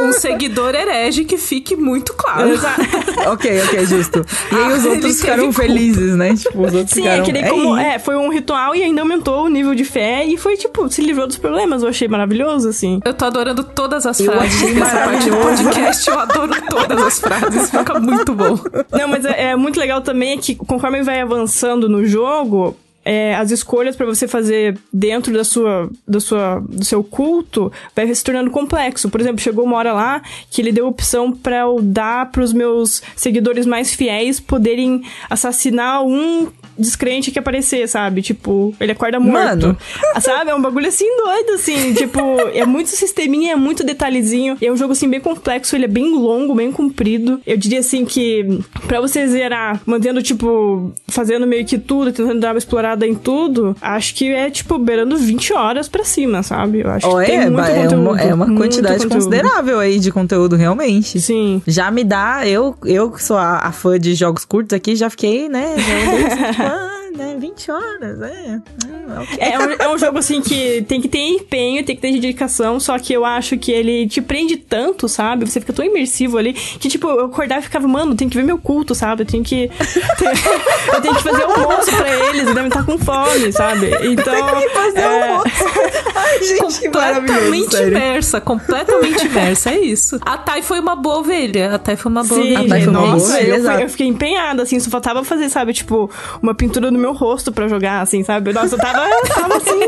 [SPEAKER 2] Um seguidor herege que fique muito claro.
[SPEAKER 5] Exato.
[SPEAKER 1] ok, ok, justo. E aí
[SPEAKER 2] Ah,
[SPEAKER 1] os outros ficaram
[SPEAKER 2] culpa.
[SPEAKER 1] Felizes, né? Tipo, os outros
[SPEAKER 5] Sim,
[SPEAKER 1] ficaram...
[SPEAKER 5] é que daí como. É, foi um ritual e ainda aumentou o nível de fé e foi, tipo, se livrou dos problemas. Eu achei maravilhoso, assim.
[SPEAKER 2] Eu tô adorando todas as
[SPEAKER 1] Eu
[SPEAKER 2] frases
[SPEAKER 1] achei
[SPEAKER 2] dessa parte do
[SPEAKER 1] maravilhoso.
[SPEAKER 2] podcast. Eu adoro todas as frases. Fica muito bom.
[SPEAKER 5] Não, mas é, é muito legal também é que conforme vai avançando no jogo, é, as escolhas pra você fazer dentro da sua, da sua, do seu culto vai se tornando complexo. Por exemplo, chegou uma hora lá que ele deu opção pra eu dar pros meus seguidores mais fiéis poderem assassinar um descrente que aparecer, sabe? Tipo, ele acorda morto.
[SPEAKER 1] Mano.
[SPEAKER 5] Sabe? É um bagulho assim doido, assim. *laughs* tipo, é muito sisteminha, é muito detalhezinho. É um jogo assim bem complexo, ele é bem longo, bem comprido. Eu diria assim que pra você zerar, mantendo, tipo, fazendo meio que tudo, tentando dar uma explorada em tudo, acho que é, tipo, beirando 20 horas pra cima, sabe? Eu acho
[SPEAKER 1] Ó,
[SPEAKER 5] que tem
[SPEAKER 1] é,
[SPEAKER 5] muito
[SPEAKER 1] é
[SPEAKER 5] conteúdo.
[SPEAKER 1] uma, é uma quantidade considerável aí de conteúdo, realmente.
[SPEAKER 5] Sim.
[SPEAKER 1] Já me dá, eu, eu que sou a, a fã de jogos curtos aqui, já fiquei, né? Já *laughs* olhei assim, tipo, ah, né? 20 horas, é. Hum, ok.
[SPEAKER 5] É um, é um jogo assim que tem que ter empenho, tem que ter dedicação, só que eu acho que ele te prende tanto, sabe? Você fica tão imersivo ali que, tipo, eu acordava e ficava, mano, tem que ver meu culto, sabe? Eu tenho que. *laughs* eu tenho que fazer almoço pra eles, eles devem estar com fome, sabe? *laughs* Então.
[SPEAKER 1] Fazer
[SPEAKER 5] é,
[SPEAKER 1] almoço. *laughs* Ai, gente, que
[SPEAKER 2] completamente imersa, completamente imersa, é isso. A Thay foi uma boa ovelha. A Thay foi uma boa
[SPEAKER 5] Sim,
[SPEAKER 2] ovelha.
[SPEAKER 1] Thay
[SPEAKER 5] gente,
[SPEAKER 1] foi uma boa
[SPEAKER 5] nossa,
[SPEAKER 1] ovelha,
[SPEAKER 5] eu, fui- eu fiquei empenhada, assim, só faltava fazer, sabe, tipo, uma pintura no meu rosto pra jogar, assim, sabe? Nossa, eu tava, tava assim,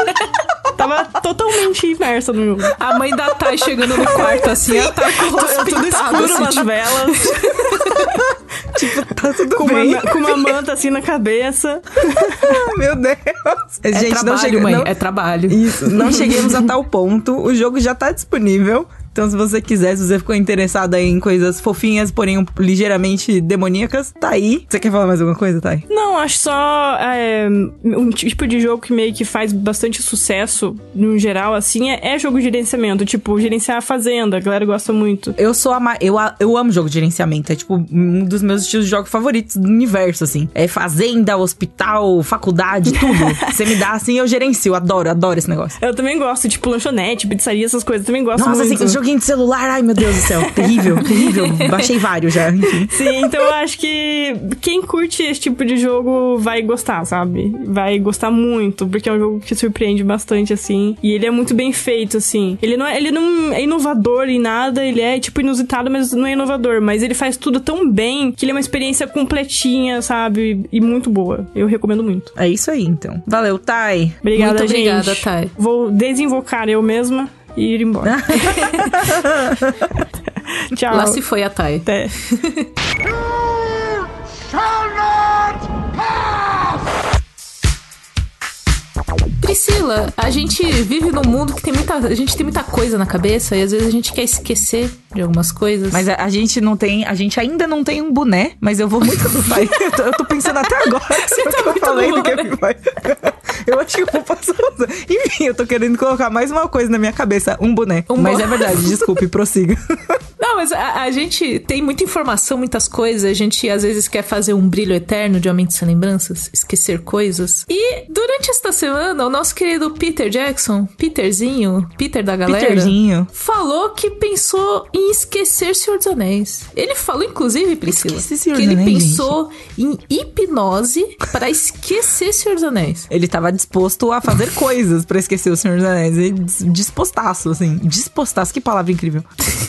[SPEAKER 5] tava totalmente imersa no jogo.
[SPEAKER 2] A mãe da Thay chegando no quarto assim, a Thay com o rosto
[SPEAKER 5] Tudo escuro,
[SPEAKER 2] assim,
[SPEAKER 5] umas
[SPEAKER 2] tipo,
[SPEAKER 5] velas, *laughs*
[SPEAKER 1] Tá tudo
[SPEAKER 5] com
[SPEAKER 1] bem.
[SPEAKER 5] uma, com uma manta assim na cabeça. *laughs*
[SPEAKER 1] Meu Deus.
[SPEAKER 2] É
[SPEAKER 1] gente,
[SPEAKER 2] trabalho,
[SPEAKER 1] não chega,
[SPEAKER 2] mãe,
[SPEAKER 1] não,
[SPEAKER 2] é trabalho.
[SPEAKER 1] Isso, não *laughs* cheguemos a tal ponto. O jogo já tá disponível. Então, se você quiser, se você ficou interessada em coisas fofinhas, porém ligeiramente demoníacas, tá aí. Você quer falar mais alguma coisa, Thay?
[SPEAKER 5] Não, acho só é, um tipo de jogo que meio que faz bastante sucesso, no geral, assim, é, é jogo de gerenciamento. Tipo, gerenciar a fazenda, a galera gosta muito.
[SPEAKER 1] Eu sou eu, eu amo jogo de gerenciamento. É tipo um dos meus estilos de jogo favoritos do universo, assim. É fazenda, hospital, faculdade, tudo. *laughs* Você me dá assim, eu gerencio. Adoro, adoro esse negócio.
[SPEAKER 5] Eu também gosto, tipo, lanchonete, pizzaria, essas coisas. Também gosto
[SPEAKER 1] Nossa,
[SPEAKER 5] muito.
[SPEAKER 1] assim, joguinho de celular, ai meu Deus do céu. Terrível, terrível. Baixei vários já, enfim.
[SPEAKER 5] Sim, então eu acho que quem curte esse tipo de jogo vai gostar, sabe? Vai gostar muito, porque é um jogo que surpreende bastante, assim. E ele é muito bem feito, assim. Ele não é, ele não é inovador em nada, ele é, tipo, inusitado, mas não é inovador. Mas ele faz tudo tão bem que ele é uma experiência completinha, sabe? E muito boa. Eu recomendo muito.
[SPEAKER 1] É isso aí, então. Valeu, Thay.
[SPEAKER 5] Obrigada,
[SPEAKER 2] Muito
[SPEAKER 5] gente.
[SPEAKER 2] obrigada, Thay.
[SPEAKER 5] Vou desinvocar eu mesma e ir embora. *laughs* Tchau.
[SPEAKER 2] Lá se foi a Thay.
[SPEAKER 5] Até. *laughs*
[SPEAKER 2] Priscila, a gente vive num mundo que tem muita. A gente tem muita coisa na cabeça e às vezes a gente quer esquecer de algumas coisas.
[SPEAKER 1] Mas a, a gente não tem, a gente ainda não tem um boné, mas eu vou muito do pai. Eu tô, eu tô pensando até agora. Você
[SPEAKER 2] tá
[SPEAKER 1] eu
[SPEAKER 2] muito
[SPEAKER 1] falei
[SPEAKER 2] no
[SPEAKER 1] do Boy. Eu acho que eu vou passar. Enfim, eu tô querendo colocar mais uma coisa na minha cabeça: um boné.
[SPEAKER 2] Um
[SPEAKER 1] mas é verdade, desculpe, prossiga.
[SPEAKER 2] Não, mas a, a gente tem muita informação, muitas coisas. A gente às vezes quer fazer um brilho eterno de Aumente Sem Lembranças, esquecer coisas. E durante esta semana, o nosso querido Peter Jackson, Peterzinho, Peter da galera.
[SPEAKER 1] Peterzinho.
[SPEAKER 2] Falou que pensou em esquecer Senhor dos Anéis. Ele falou, inclusive, Priscila, que ele
[SPEAKER 1] Anéis,
[SPEAKER 2] pensou em hipnose para esquecer Senhor dos Anéis.
[SPEAKER 1] Ele tava disposto a fazer *laughs* coisas pra esquecer o Senhor dos Anéis. Ele dis- dispostaço, assim. Dispostaço, que palavra incrível. *laughs*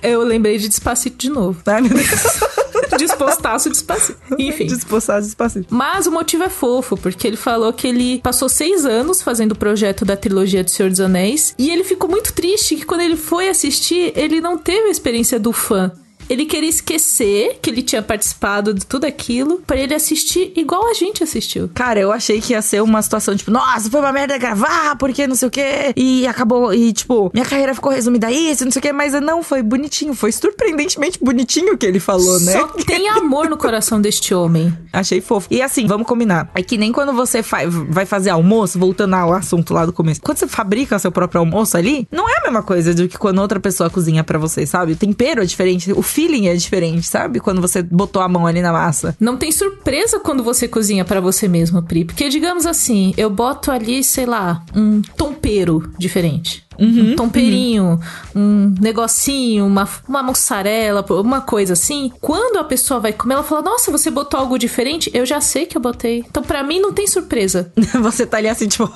[SPEAKER 2] Eu lembrei de Despacito de novo.
[SPEAKER 1] Ai, meu Deus. *laughs*
[SPEAKER 2] Dispostaço, Despacito. Enfim.
[SPEAKER 1] Dispostaço, despacito.
[SPEAKER 2] Mas o motivo é fofo, porque ele falou que ele passou seis anos fazendo o projeto da trilogia do Senhor dos Anéis e ele ficou muito triste que quando ele foi assistir, ele não teve a experiência do fã. Ele queria esquecer que ele tinha participado de tudo aquilo pra ele assistir igual a gente assistiu.
[SPEAKER 1] Cara, eu achei que ia ser uma situação tipo, nossa, foi uma merda gravar, porque não sei o quê. E acabou, e tipo, minha carreira ficou resumida a isso, não sei o quê. Mas não, foi bonitinho, foi surpreendentemente bonitinho o que ele falou, né?
[SPEAKER 2] Só tem amor no coração deste homem.
[SPEAKER 1] Achei fofo. E assim, vamos combinar. É que nem quando você fa- vai fazer almoço, voltando ao assunto lá do começo. Quando você fabrica seu próprio almoço ali, não é a mesma coisa do que quando outra pessoa cozinha pra você, sabe? O tempero é diferente, o feeling é diferente, sabe? Quando você botou a mão ali na massa.
[SPEAKER 2] Não tem surpresa quando você cozinha pra você mesmo, Pri. Porque, digamos assim, eu boto ali, sei lá, um tompeiro diferente. um tomperinho, um negocinho, uma, uma mussarela, uma coisa assim. Quando a pessoa vai comer, ela fala: Nossa, você botou algo diferente? Eu já sei que eu botei. Então, pra mim, não tem surpresa. *laughs*
[SPEAKER 1] Você tá ali assim, tipo,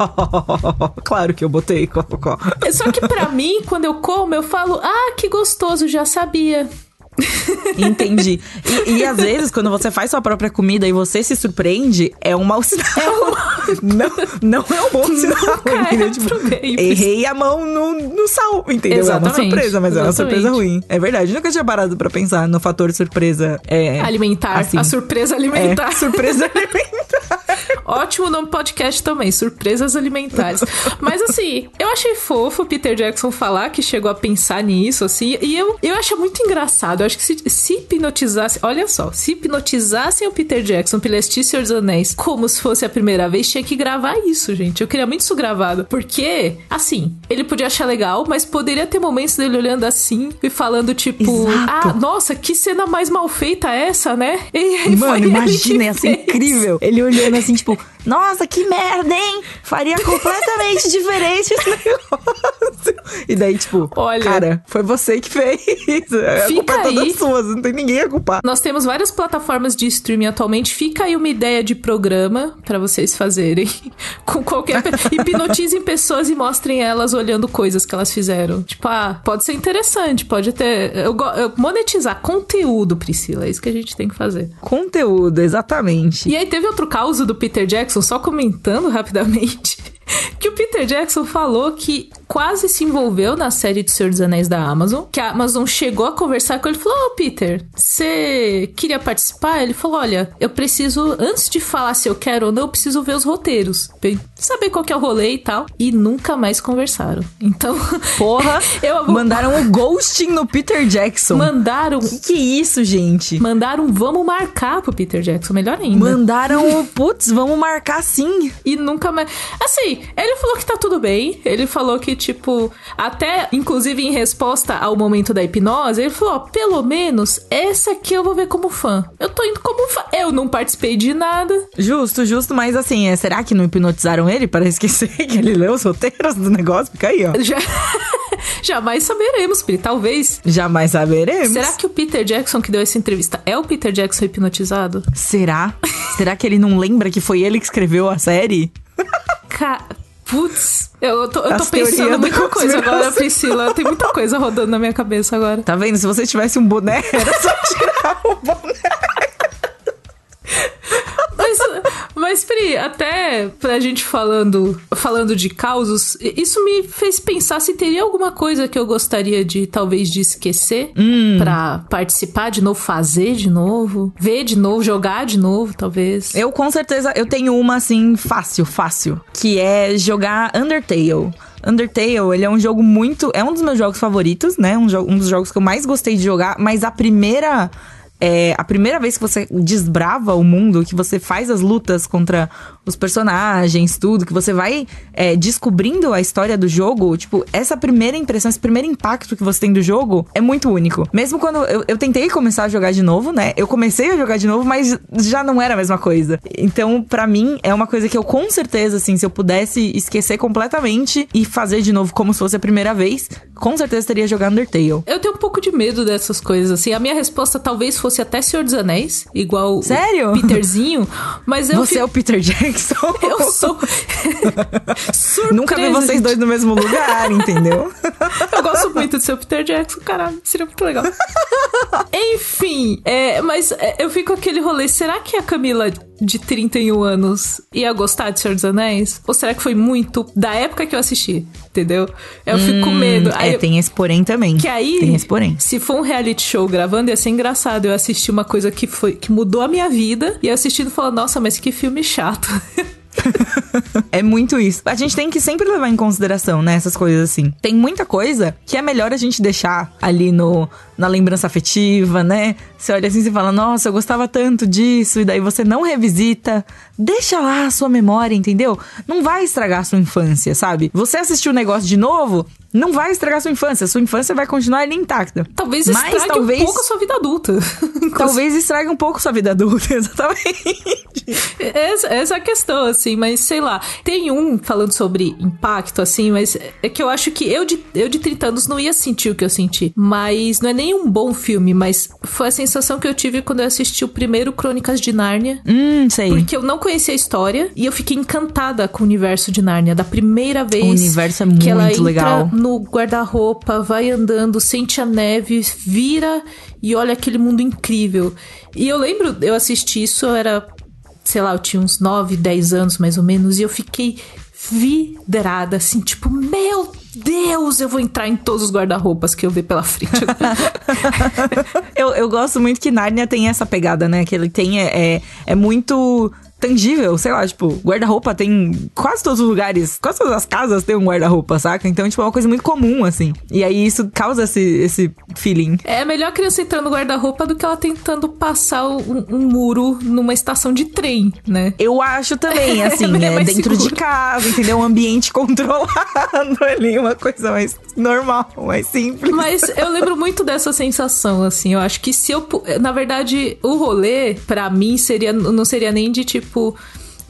[SPEAKER 1] *laughs* claro que eu botei. cococó.
[SPEAKER 2] Só que pra *laughs* mim, quando eu como, eu falo: Ah, que gostoso, já sabia. *laughs*
[SPEAKER 1] Entendi. E, e às vezes, quando você faz sua própria comida e você se surpreende, é um mau *laughs* sinal. Não, não é um bom sinal. *laughs*
[SPEAKER 2] Nunca é?
[SPEAKER 1] Tipo, errei a mão no, no sal, entendeu? É uma
[SPEAKER 2] Exatamente,
[SPEAKER 1] surpresa, mas é uma
[SPEAKER 2] exatamente.
[SPEAKER 1] surpresa ruim. É verdade. Nunca tinha parado pra pensar no fator surpresa. É,
[SPEAKER 2] Alimentar.
[SPEAKER 1] assim.
[SPEAKER 2] A surpresa
[SPEAKER 1] É,
[SPEAKER 2] alimentar.
[SPEAKER 1] surpresa alimentar.
[SPEAKER 2] Ótimo nome podcast também, surpresas alimentares. Mas assim, eu achei fofo o Peter Jackson falar que chegou a pensar nisso, assim, e eu, eu acho muito engraçado. Eu acho que se, se hipnotizasse, olha só, se hipnotizassem o Peter Jackson assistir Senhor dos Anéis como se fosse a primeira vez, tinha que gravar isso, gente. Eu queria muito isso gravado. Porque, assim, ele podia achar legal, mas poderia ter momentos dele olhando assim e falando, tipo,
[SPEAKER 1] Exato.
[SPEAKER 2] ah, nossa, que cena mais mal feita essa, né? E
[SPEAKER 1] Mano, imagina, ser
[SPEAKER 2] fez.
[SPEAKER 1] incrível. Ele olhando assim, tipo, nossa, que merda, hein? Faria completamente *laughs* diferente esse negócio. E daí, tipo,
[SPEAKER 2] Olha.
[SPEAKER 1] cara, foi você que fez. A
[SPEAKER 2] Fica
[SPEAKER 1] culpa é
[SPEAKER 2] aí.
[SPEAKER 1] sua, não tem ninguém a culpar.
[SPEAKER 2] Nós temos várias plataformas de streaming atualmente. Fica aí uma ideia de programa pra vocês fazerem. *laughs* Com qualquer. *laughs* Hipnotizem pessoas e mostrem elas olhando coisas que elas fizeram. Tipo, ah, pode ser interessante, pode ter. Eu, eu- monetizar conteúdo, Priscila. É isso que a gente tem que fazer.
[SPEAKER 1] Conteúdo, exatamente.
[SPEAKER 2] E aí teve outro caso do Peter Jackson, só comentando rapidamente, *laughs* que o Peter Jackson falou que quase se envolveu na série do Senhor dos Anéis da Amazon, que a Amazon chegou a conversar com ele e falou: Ô Peter, você queria participar? Ele falou: Olha, eu preciso, antes de falar se eu quero ou não, eu preciso ver os roteiros, eu saber qual que é o rolê e tal. E nunca mais conversaram. Então, *laughs*
[SPEAKER 1] Porra, *laughs*
[SPEAKER 2] eu
[SPEAKER 1] mandaram um ghosting no Peter Jackson.
[SPEAKER 2] mandaram.
[SPEAKER 1] Que que é isso, gente?
[SPEAKER 2] Mandaram vamos marcar pro Peter Jackson, melhor ainda.
[SPEAKER 1] Mandaram *laughs* o putz, vamos marcar sim.
[SPEAKER 2] E nunca mais. Assim, ele falou que tá tudo bem. Ele falou que, tipo, até, inclusive, em resposta ao momento da hipnose, ele falou: ó, pelo menos essa aqui eu vou ver como fã. Eu tô indo como fã. Eu não participei de nada.
[SPEAKER 1] Justo, justo, mas assim, é, será que não hipnotizaram ele para *laughs* esquecer que ele leu os roteiros do negócio? Fica aí, ó. *laughs*
[SPEAKER 2] Já... Jamais saberemos, Pri. Talvez.
[SPEAKER 1] Jamais saberemos.
[SPEAKER 2] Será que o Peter Jackson que deu essa entrevista é o Peter Jackson hipnotizado?
[SPEAKER 1] Será? Será que ele não lembra que foi ele que escreveu a série?
[SPEAKER 2] Ca... Putz, eu tô, eu tô pensando muita coisa agora. Priscila. Tem muita coisa rodando na minha cabeça agora.
[SPEAKER 1] Tá vendo? Se você tivesse um boné, era só tirar o boné.
[SPEAKER 2] Mas, mas, Pri, até pra gente falando, falando de causos, isso me fez pensar se teria alguma coisa que eu gostaria de, talvez, de esquecer pra participar de novo, fazer de novo, ver de novo, jogar de novo, talvez.
[SPEAKER 1] Eu com certeza, eu tenho uma assim, fácil, fácil. Que é jogar Undertale. Undertale, ele é um jogo muito. É um dos meus jogos favoritos, né? Um, um dos jogos que eu mais gostei de jogar, mas a primeira. É, a primeira vez que você desbrava o mundo, que você faz as lutas contra os personagens, tudo, que você vai é, descobrindo a história do jogo, tipo, essa primeira impressão, esse primeiro impacto que você tem do jogo é muito único. Mesmo quando eu, eu tentei começar a jogar de novo, né? Eu comecei a jogar de novo, mas já não era a mesma coisa. Então, pra mim, é uma coisa que eu com certeza, assim, se eu pudesse esquecer completamente e fazer de novo como se fosse a primeira vez, com certeza teria jogar Undertale.
[SPEAKER 2] Eu tenho um pouco de medo dessas coisas, assim. A minha resposta talvez fosse até Senhor dos Anéis, igual o
[SPEAKER 1] Sério?
[SPEAKER 2] Peterzinho, mas eu
[SPEAKER 1] Você
[SPEAKER 2] fi-
[SPEAKER 1] é o Peter Jackson.
[SPEAKER 2] Eu sou. *laughs*
[SPEAKER 1] Nunca vi
[SPEAKER 2] Surpresa,
[SPEAKER 1] vocês
[SPEAKER 2] gente.
[SPEAKER 1] dois no mesmo lugar, entendeu? *laughs*
[SPEAKER 2] Eu gosto muito de ser o Peter Jackson, caralho, seria muito legal. *laughs* Enfim, é, mas é, eu fico com aquele rolê. Será que a Camila de 31 anos ia gostar de Senhor dos Anéis? Ou será que foi muito da época que eu assisti? Entendeu? Eu fico com medo. Aí
[SPEAKER 1] é,
[SPEAKER 2] eu-
[SPEAKER 1] tem esse porém também.
[SPEAKER 2] que aí,
[SPEAKER 1] Tem esse porém.
[SPEAKER 2] se for um reality show gravando, ia ser engraçado. Eu assisti uma coisa que foi que mudou a minha vida e eu assistindo falando, nossa, mas que filme chato. *laughs* *laughs*
[SPEAKER 1] É muito isso. A gente tem que sempre levar em consideração, né, essas coisas assim. Tem muita coisa que é melhor a gente deixar ali no na lembrança afetiva, né? Você olha assim e fala: "Nossa, eu gostava tanto disso", e daí você não revisita. Deixa lá a sua memória, entendeu? Não vai estragar a sua infância, sabe? Você assistiu o negócio de novo, não vai estragar a sua infância. A sua infância vai continuar intacta.
[SPEAKER 2] Talvez
[SPEAKER 1] Mas
[SPEAKER 2] estrague
[SPEAKER 1] talvez- *laughs*
[SPEAKER 2] um pouco a sua vida adulta.
[SPEAKER 1] Talvez estrague um pouco sua vida adulta, exatamente.
[SPEAKER 2] Essa, essa é a questão, assim, mas sei lá. Tem um falando sobre impacto, assim, mas é que eu acho que eu de, eu de 30 anos não ia sentir o que eu senti. Mas não é nem um bom filme, mas foi a sensação que eu tive quando eu assisti o primeiro Crônicas de Nárnia.
[SPEAKER 1] Hum, sei.
[SPEAKER 2] Porque eu não conhecia a história e eu fiquei encantada com o universo de Nárnia. Da primeira vez.
[SPEAKER 1] O universo é
[SPEAKER 2] que ela
[SPEAKER 1] muito
[SPEAKER 2] entra
[SPEAKER 1] legal.
[SPEAKER 2] No guarda-roupa, vai andando, sente a neve, vira e olha aquele mundo incrível. E eu lembro, eu assisti isso, eu era, sei lá, eu tinha uns 9, 10 anos mais ou menos, e eu fiquei vidrada, assim, tipo, meu Deus, eu vou entrar em todos os guarda-roupas que eu ver pela frente. *laughs*
[SPEAKER 1] eu, eu gosto muito que Nárnia tem essa pegada, né? Que ele tem. É, é, é muito tangível, sei lá, tipo, guarda-roupa tem quase todos os lugares, quase todas as casas tem um guarda-roupa, saca? Então, tipo, é uma coisa muito comum, assim. E aí isso causa esse, esse feeling.
[SPEAKER 2] É melhor a criança entrando no guarda-roupa do que ela tentando passar um, um muro numa estação de trem, né?
[SPEAKER 1] Eu acho também, *laughs* assim,
[SPEAKER 2] É
[SPEAKER 1] é, dentro de
[SPEAKER 2] seguro.
[SPEAKER 1] casa, entendeu? Um ambiente *laughs* controlado ali, uma coisa mais normal, mais simples.
[SPEAKER 2] Mas eu lembro muito dessa sensação, assim. Eu acho que se eu. Na verdade, o rolê, pra mim, seria não seria nem de tipo.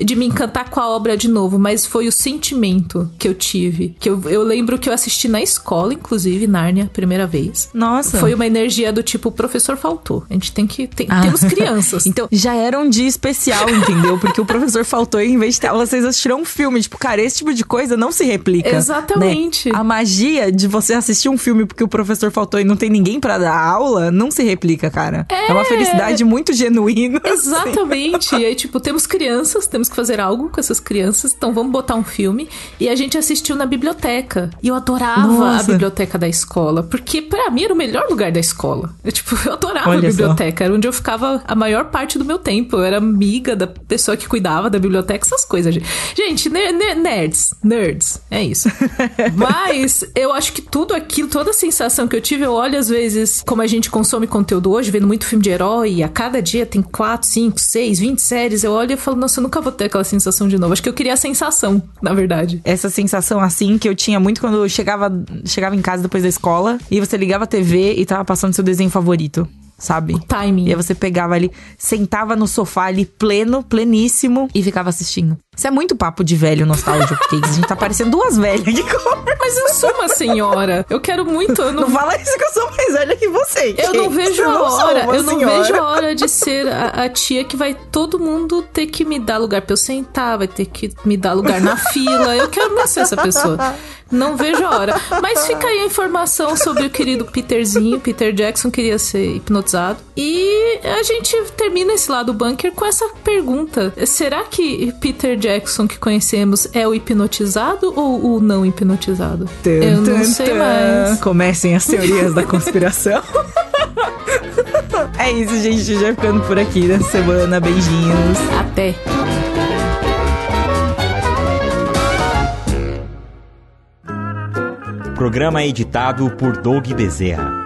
[SPEAKER 2] De me encantar com a obra de novo, mas foi o sentimento que eu tive. Que eu, eu lembro que eu assisti na escola, inclusive, Nárnia, primeira vez.
[SPEAKER 1] Nossa.
[SPEAKER 2] Foi uma energia do tipo, o professor faltou. A gente tem que. Tem,
[SPEAKER 1] Ah.
[SPEAKER 2] Temos crianças. *laughs*
[SPEAKER 1] Então, já era um dia especial, entendeu? Porque o professor faltou e em vez de ter aula, vocês assistiram um filme. Tipo, cara, esse tipo de coisa não se replica.
[SPEAKER 2] Exatamente.
[SPEAKER 1] né? A magia de você assistir um filme porque o professor faltou e não tem ninguém pra dar aula, não se replica, cara. É, uma felicidade muito genuína. *laughs* assim.
[SPEAKER 2] Exatamente. E aí, tipo, temos crianças, temos que fazer algo com essas crianças, então vamos botar um filme. E a gente assistiu na biblioteca. E eu adorava a
[SPEAKER 1] Nossa.
[SPEAKER 2] biblioteca da escola, porque pra mim era o melhor lugar da escoora. Eu, tipo, *laughs* eu adorava
[SPEAKER 1] Olha
[SPEAKER 2] a
[SPEAKER 1] só.
[SPEAKER 2] biblioteca. Era onde eu ficava a maior parte do meu tempo. Eu era amiga da pessoa que cuidava da biblioteca, essas coisas. gente. Gente, ne- ne- nerds. Nerds. É isso. *laughs* Mas eu acho que tudo aquilo, toda a sensação que eu tive, eu olho às vezes como a gente consome conteúdo hoje, vendo muito filme de herói, e a cada dia tem 4, 5, 6, 20 séries. Eu olho e falo, nossa, eu nunca vou ter aquela sensação de novo. Acho que eu queria a sensação, na verdade.
[SPEAKER 1] Essa sensação assim que eu tinha muito quando eu chegava, chegava em casa depois da escola e você ligava a TV e tava passando seu desenho favorito, sabe?
[SPEAKER 2] Timing.
[SPEAKER 1] E aí você pegava ali, sentava no sofá ali, pleno, pleníssimo, e ficava assistindo. Isso é muito papo de velho nostálgico, a gente tá parecendo duas velhas aqui.
[SPEAKER 2] Mas eu sou uma senhora. Eu quero muito. Eu não
[SPEAKER 1] Não fala isso que eu sou mais velha que você.
[SPEAKER 2] Eu não vejo
[SPEAKER 1] Eu
[SPEAKER 2] a
[SPEAKER 1] não
[SPEAKER 2] hora, eu não
[SPEAKER 1] senhora.
[SPEAKER 2] vejo a hora de ser a, a tia que vai todo mundo ter que me dar lugar pra eu sentar, vai ter que me dar lugar na fila. Eu quero muito ser essa pessoa. Não vejo a hora. Mas fica aí a informação sobre o querido Peterzinho. Peter Jackson queria ser hipnotizado. E a gente termina esse lado bunker com essa pergunta: será que Peter Jackson que conhecemos é o hipnotizado ou o não hipnotizado?
[SPEAKER 1] Tum,
[SPEAKER 2] eu não
[SPEAKER 1] tum,
[SPEAKER 2] sei
[SPEAKER 1] tum.
[SPEAKER 2] mais.
[SPEAKER 1] Comecem as teorias da conspiração. é isso, gente. Já ficando por aqui nessa semana. Beijinhos.
[SPEAKER 2] Até.
[SPEAKER 4] Programa editado por Doug Bezerra.